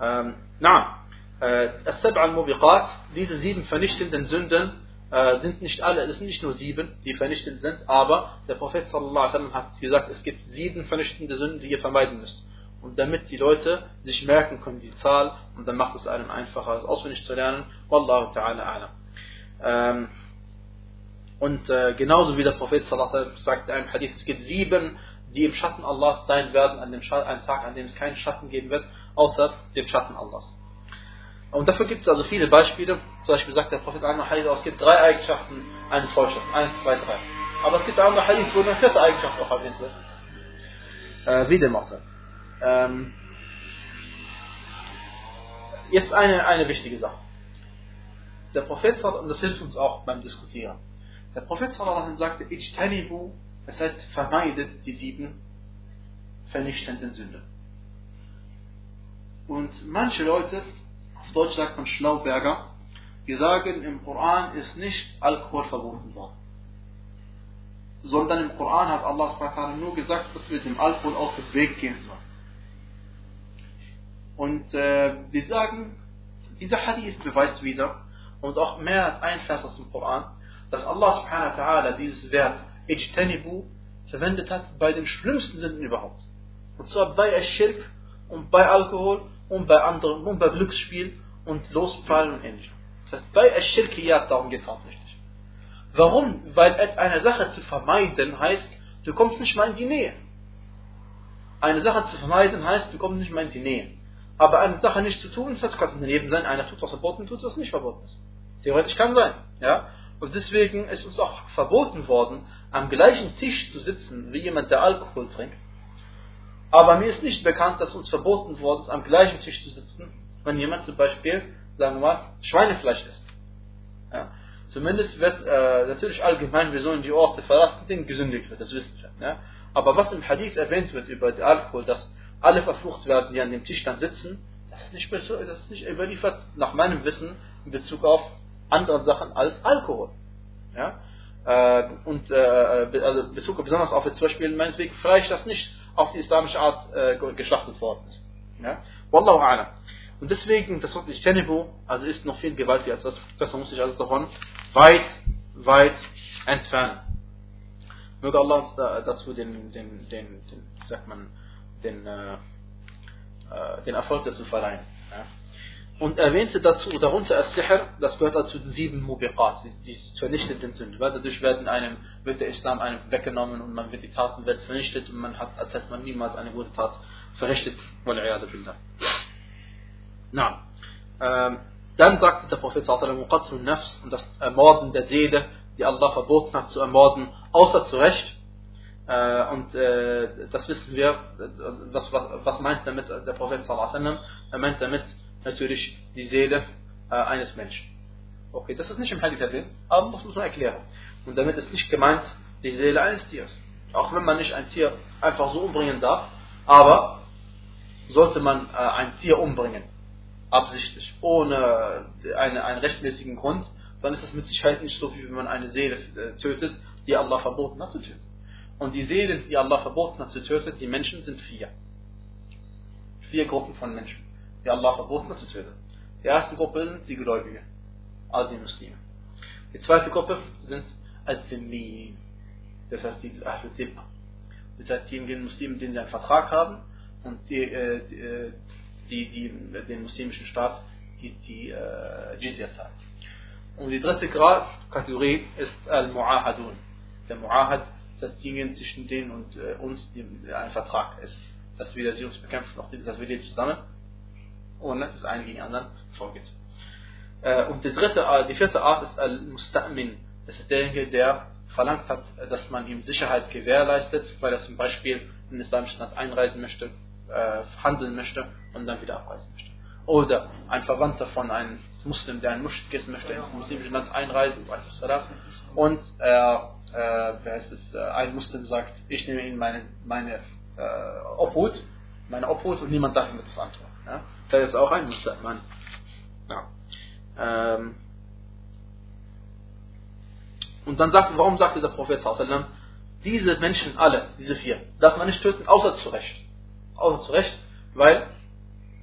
Ähm, na, äh, As-Sab' al-Mubiqat, diese sieben vernichtenden Sünden äh, sind nicht alle, es sind nicht nur sieben, die vernichtend sind, aber der Prophet sallallahu alaihi wasallam hat gesagt, es gibt sieben vernichtende Sünden, die ihr vermeiden müsst. Und damit die Leute sich merken können, die Zahl, und dann macht es einem einfacher, das auswendig zu lernen. Wallahu ta'ala a'lam. Ähm, und äh, genauso wie der Prophet sagt in einem Hadith, es gibt sieben die im Schatten Allahs sein werden, an dem einem Tag, an dem es keinen Schatten geben wird, außer dem Schatten Allahs. Und dafür gibt es also viele Beispiele. Zum Beispiel sagt der Prophet einmal Hadith, es gibt drei Eigenschaften eines Volkes. Eins, zwei, drei. Aber es gibt andere Hadith, wo eine vierte Eigenschaft auch erwähnt wird. Äh, wie dem auch sei. Ähm, jetzt eine, eine wichtige Sache. Der Prophet, und das hilft uns auch beim Diskutieren. Der Prophet sagte, Ijtanibu, das heißt, vermeidet die sieben vernichtenden Sünden. Und manche Leute, auf Deutsch sagt man Schlauberger, die sagen, im Koran ist nicht Alkohol verboten worden. Sondern im Koran hat Allah nur gesagt, dass wir dem Alkohol aus dem Weg gehen sollen. Und äh, die sagen, dieser Hadith beweist wieder, und auch mehr als ein Vers aus dem Koran, dass Allah subhanahu wa ta'ala dieses Wert Ijtanibu verwendet hat bei den schlimmsten Sünden überhaupt. Und zwar bei Aschirk und bei Alkohol und bei anderen und bei Glücksspiel und Losfallen und ähnlichem. Das heißt, bei Aschirkiyat darum geht es hauptsächlich. Warum? Weil eine Sache zu vermeiden heißt, du kommst nicht mal in die Nähe. Eine Sache zu vermeiden heißt, du kommst nicht mal in die Nähe. Aber eine Sache nicht zu tun, das kann daneben sein, einer tut was verboten, tut was nicht verboten ist. Theoretisch kann sein. Ja? Und deswegen ist uns auch verboten worden, am gleichen Tisch zu sitzen wie jemand, der Alkohol trinkt. Aber mir ist nicht bekannt, dass uns verboten worden ist, am gleichen Tisch zu sitzen, wenn jemand zum Beispiel, sagen wir mal, Schweinefleisch isst. Ja? Zumindest wird äh, natürlich allgemein, wir sollen die Orte verlassen, denen gesündigt wird, das wissen wir. Ja? Aber was im Hadith erwähnt wird über den Alkohol, dass alle verflucht werden, die an dem Tisch dann sitzen, das ist nicht, das ist nicht überliefert nach meinem Wissen in Bezug auf andere Sachen als Alkohol. Ja? Äh, und äh, also Bezug besonders auf zum Beispiel meinetwegen Fleisch, das nicht auf die islamische Art äh, geschlachtet worden ist. Ja? Wallahu a'lam. Und deswegen, das Wort Ijtanibu, also ist noch viel gewaltiger als das, das muss sich also davon weit, weit entfernen. Möge Allah uns da, dazu den, den, den, den, sagt man, den, äh, äh den Erfolg dazu verleihen. Ja? Und erwähnte dazu, darunter als Sihr, das gehört dazu den sieben Mubiqat, die, die vernichtenden sind. Weil dadurch werden einem, wird der Islam einem weggenommen und man wird die Taten wird vernichtet und man hat, als hätte man niemals eine gute Tat verrichtet. Na. Ähm, dann sagte der Prophet sallallahu nafs und das Ermorden der Seele, die Allah verboten hat zu ermorden, außer zu Recht. Äh, und äh, das wissen wir, was, was, meint damit der Prophet sallallahu Er meint damit natürlich die Seele äh, eines Menschen. Okay, das ist nicht im Hadith erwähnt, aber das muss man erklären. Und damit ist nicht gemeint die Seele eines Tieres. Auch wenn man nicht ein Tier einfach so umbringen darf, aber sollte man ein Tier umbringen, absichtlich, ohne eine, einen rechtmäßigen Grund, dann ist es mit Sicherheit nicht so, wie wenn man eine Seele tötet, die Allah verboten hat zu töten. Und die Seelen, die Allah verboten hat zu töten, die Menschen sind vier. Vier Gruppen von Menschen die Allah verboten hat zu töten. Die erste Gruppe sind die Gläubigen, all die Muslime. Die zweite Gruppe sind Al-Zimmiyin, das heißt die Ahlul Dibba. Das heißt diejenigen Muslimen, denen sie einen Vertrag haben und die, äh, die, äh, die, den muslimischen Staat die, die äh, Jizya zahlen. Und die dritte Kategorie ist Al-Mu'ahadun. Der Mu'ahad, das heißt diejenigen zwischen denen und äh, uns, die ein Vertrag ist. Dass wir sie uns bekämpfen, dass wir leben zusammen ohne dass einer gegen den anderen vorgeht. Äh, und die dritte Art, die vierte Art ist Al-Musta'min. Das ist derjenige, der verlangt hat, dass man ihm Sicherheit gewährleistet, weil er zum Beispiel in den islamischen Land einreisen möchte, äh, handeln möchte und dann wieder abreisen möchte. Oder ein Verwandter von einem Muslim, der ein Muschik ist, möchte ins muslimische Land einreisen und äh, äh, heißt es, äh, ein Muslim sagt, ich nehme Ihnen meine, meine äh, Obhut, meine Obhut und niemand darf ihm etwas antun. Ja? Das ist auch ein Musliman. Ja. Ähm. Und dann sagt, warum sagte der Prophet sallam, diese Menschen alle, diese vier, darf man nicht töten, außer zu Recht. Außer zu Recht, weil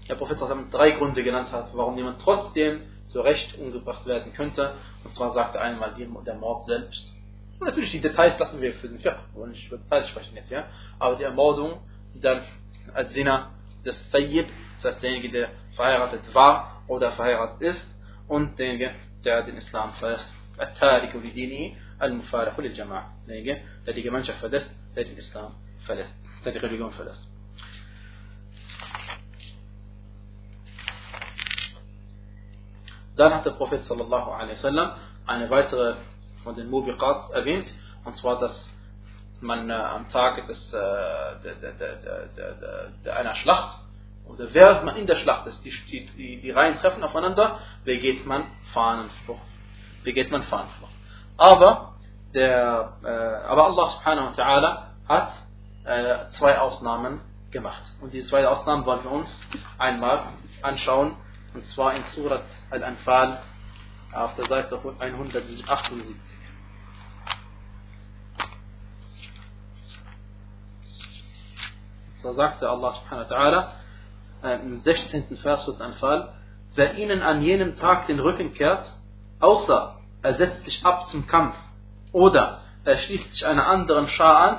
der Prophet sallam drei Gründe genannt hat, warum jemand trotzdem zu Recht umgebracht werden könnte. Und zwar sagte einmal der Mord selbst. Und natürlich die Details lassen wir für den Fiqh, wollen nicht über Details sprechen jetzt, ja. Aber die Ermordung, dann als Sinner des Tayyib, das heißt derjenige, der verheiratet war oder verheiratet ist und derjenige, der den Islam verlässt. Derjenige, der die Gemeinschaft verlässt, der den Islam verlässt, der die Religion verlässt. Dann hat der Prophet sallallahu alaihi wasallam eine weitere von den Mubiqat erwähnt, und zwar, dass man äh, am Tag des, äh, der, der, der, der, einer Schlacht oder während man in der Schlacht ist, die, die, die Reihen treffen aufeinander, begeht man Fahnenflucht. Begeht man Fahnenflucht. Aber, der, äh, aber Allah subhanahu wa ta'ala hat äh, zwei Ausnahmen gemacht. Und diese zwei Ausnahmen wollen wir uns einmal anschauen und zwar in Surat Al-Anfal auf der Seite 178. So sagte Allah subhanahu wa ta'ala äh, im 16. Vers Surat Al-Anfal, wer ihnen an jenem Tag den Rücken kehrt, außer er setzt sich ab zum Kampf oder er schließt sich einer anderen Schar an,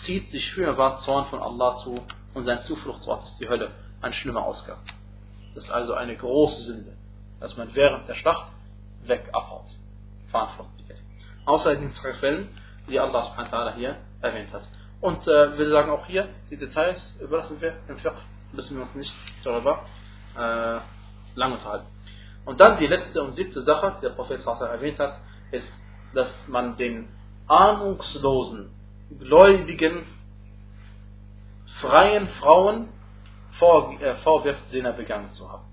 zieht sich für Zorn von Allah zu und sein Zufluchtsort ist die Hölle, ein schlimmer Ausgang. Das ist also eine große Sünde, dass man während der Schlacht weg abhaut. Verantwortlich. Außer in den zwei Fällen, die Allah subhanahu hier erwähnt hat. Und äh, wir sagen auch hier, die Details überlassen wir im Fiqh, müssen wir uns nicht darüber äh, lang unterhalten. Und dann die letzte und siebte Sache, die der Prophet erwähnt hat, ist, dass man den ahnungslosen, gläubigen, freien Frauen vor, äh, vorwirft, Sinner begangen zu haben.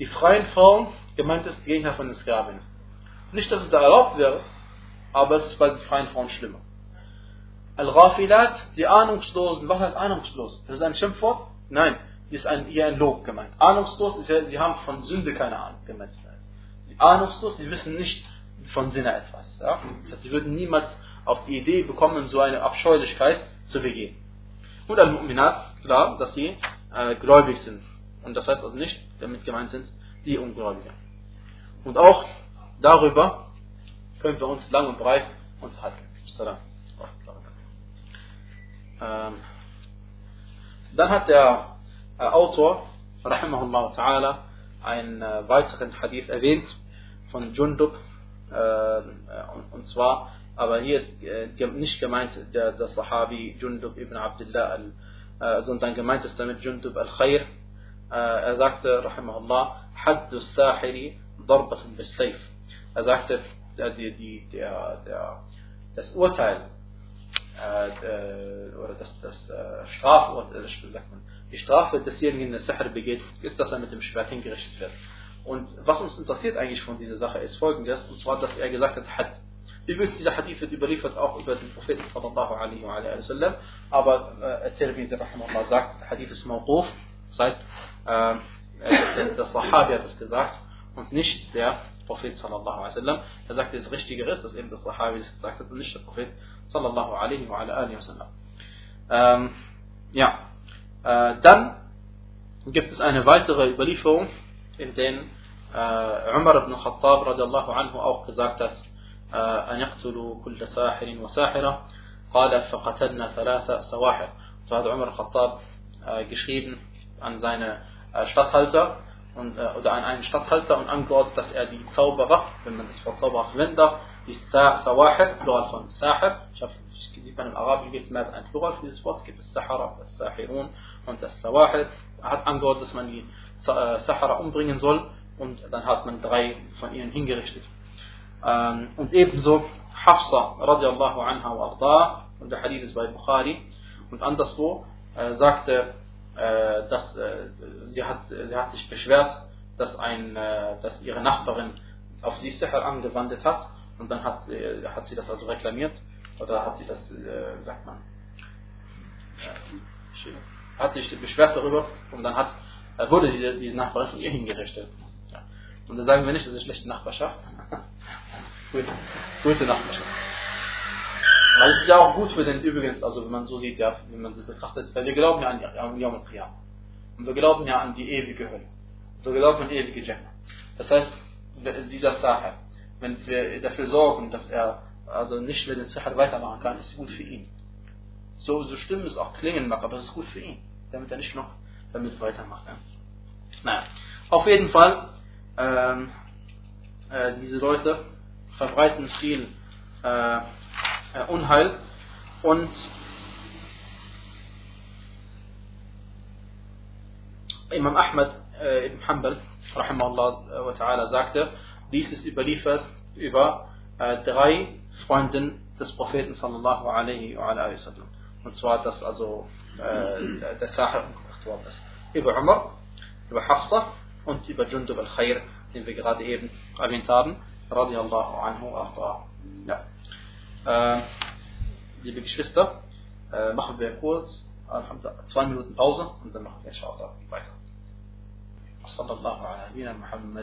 Die freien Frauen, gemeint ist Gegner von den Sklavinnen. Nicht, dass es da erlaubt wäre, aber es ist bei den freien Frauen schlimmer. Al-Rafilat, die Ahnungslosen, was heißt ahnungslos? Das ist ein Schimpfwort? Nein, hier ist ein, hier ein Lob gemeint. Ahnungslos ist ja, sie haben von Sünde keine Ahnung gemeint. Die ahnungslos, sie wissen nicht von Sinne etwas. Ja? Das heißt, sie würden niemals auf die Idee bekommen, so eine Abscheulichkeit zu begehen. Und Al-Mu'minat, klar, dass sie äh, gläubig sind. Und das heißt also nicht, damit gemeint sind die Ungläubigen. Und auch darüber können wir uns lang und breit unterhalten. Ähm, dann hat der äh, Autor, rahimahullah ta'ala, einen äh, weiteren Hadith erwähnt von Jundub, äh, und, zwar aber hier ist äh, nicht gemeint der, der Sahabi Jundub ibn Abdullah, äh, sondern gemeint ist damit Jundub al-Khair. Äh, er sagte, rahimahullah, Haddu Sahiri darbatun bis. Er sagte, der, die, der, der, das Urteil äh, oder das, das äh, Strafurteil, sagt man, die Strafe desjenigen, der Sihr begeht, ist, dass er mit dem Schwert hingerichtet wird. Und was uns interessiert eigentlich von dieser Sache ist folgendes, und zwar, dass er gesagt hat, hat Übrigens, dieser Hadith wird überliefert auch über den Propheten sallallahu alaihi wa sallam, aber äh, Tirmidhi rahimahullah sagt, Hadith ist mawquf, das heißt, äh, der, der Sahabi hat es gesagt und nicht der Prophet sallallahu alaihi wa sallam. Er sagt, das Richtige ist, dass eben der Sahabi es gesagt hat und nicht der Prophet sallallahu alaihi wa sallam. Ähm, ja, äh, dann gibt es eine weitere Überlieferung, in der äh, Umar ibn Khattab radiallahu anhu auch gesagt hat, أن يقتلوا كل ساحر وساحرة قال فقتلنا ثلاثة سواحر فهذا عمر الخطاب geschrieben an seine Stadthalter und, oder an einen Stadthalter und angeordnet, dass er die Zauberer, wenn man das Wort Zauberer verwendet. Die Sawahir, Plural von Sahir, sieht man im Arabischen gibt es mehr als ein Plural für dieses Wort, es gibt das Sahara, das Sahirun und das Sawahir. Hat angeordnet, dass man die Sahara umbringen soll und dann hat man drei von ihnen hingerichtet. Ähm, und ebenso Hafsa radiallahu anha wa arda, und der Hadith ist bei Bukhari, und anderswo äh, sagte, äh, dass äh, sie, hat, sie hat sich beschwert, dass, ein, äh, dass ihre Nachbarin auf sie Sicher angewandt hat, und dann hat, äh, hat sie das also reklamiert, oder hat sie das, äh, sagt man, hat sich beschwert darüber, und dann hat, wurde diese, diese Nachbarin von ihr hingerichtet. Ja. Und da sagen wir nicht, das ist schlechte Nachbarschaft. Gute Nachbarschaft. Es ist ja auch gut für den übrigens, also wenn man so sieht, ja, wenn man das betrachtet, weil wir glauben ja an, Yom al Und wir glauben ja an die ewige Hölle. Wir glauben an ewige Jannah. Das heißt, dieser Sache, wenn wir dafür sorgen, dass er also nicht mehr den Sahar weitermachen kann, ist gut für ihn. So, so schlimm es auch klingen mag, aber es ist gut für ihn, damit er nicht noch damit weitermacht. Ja. Naja, auf jeden Fall, ähm, äh, diese Leute, verbreiten viel äh, äh, Unheil. Und Imam Ahmad äh, ibn Hanbal äh, ta'ala sagte, dies ist überliefert über äh, drei Freunden des Propheten sallallahu alaihi wa alaihi wasallam. Und zwar, dass also äh, der Sahir umgebracht worden ist. Über Umar, über Hafsa und über Jundub al-Khair, den wir gerade eben erwähnt haben, radiallahu anhu wa Ja. Äh, liebe Geschwister, äh, machen wir kurz zwei Minuten Pause und dann machen wir inshallah weiter. صلى الله على نبينا محمد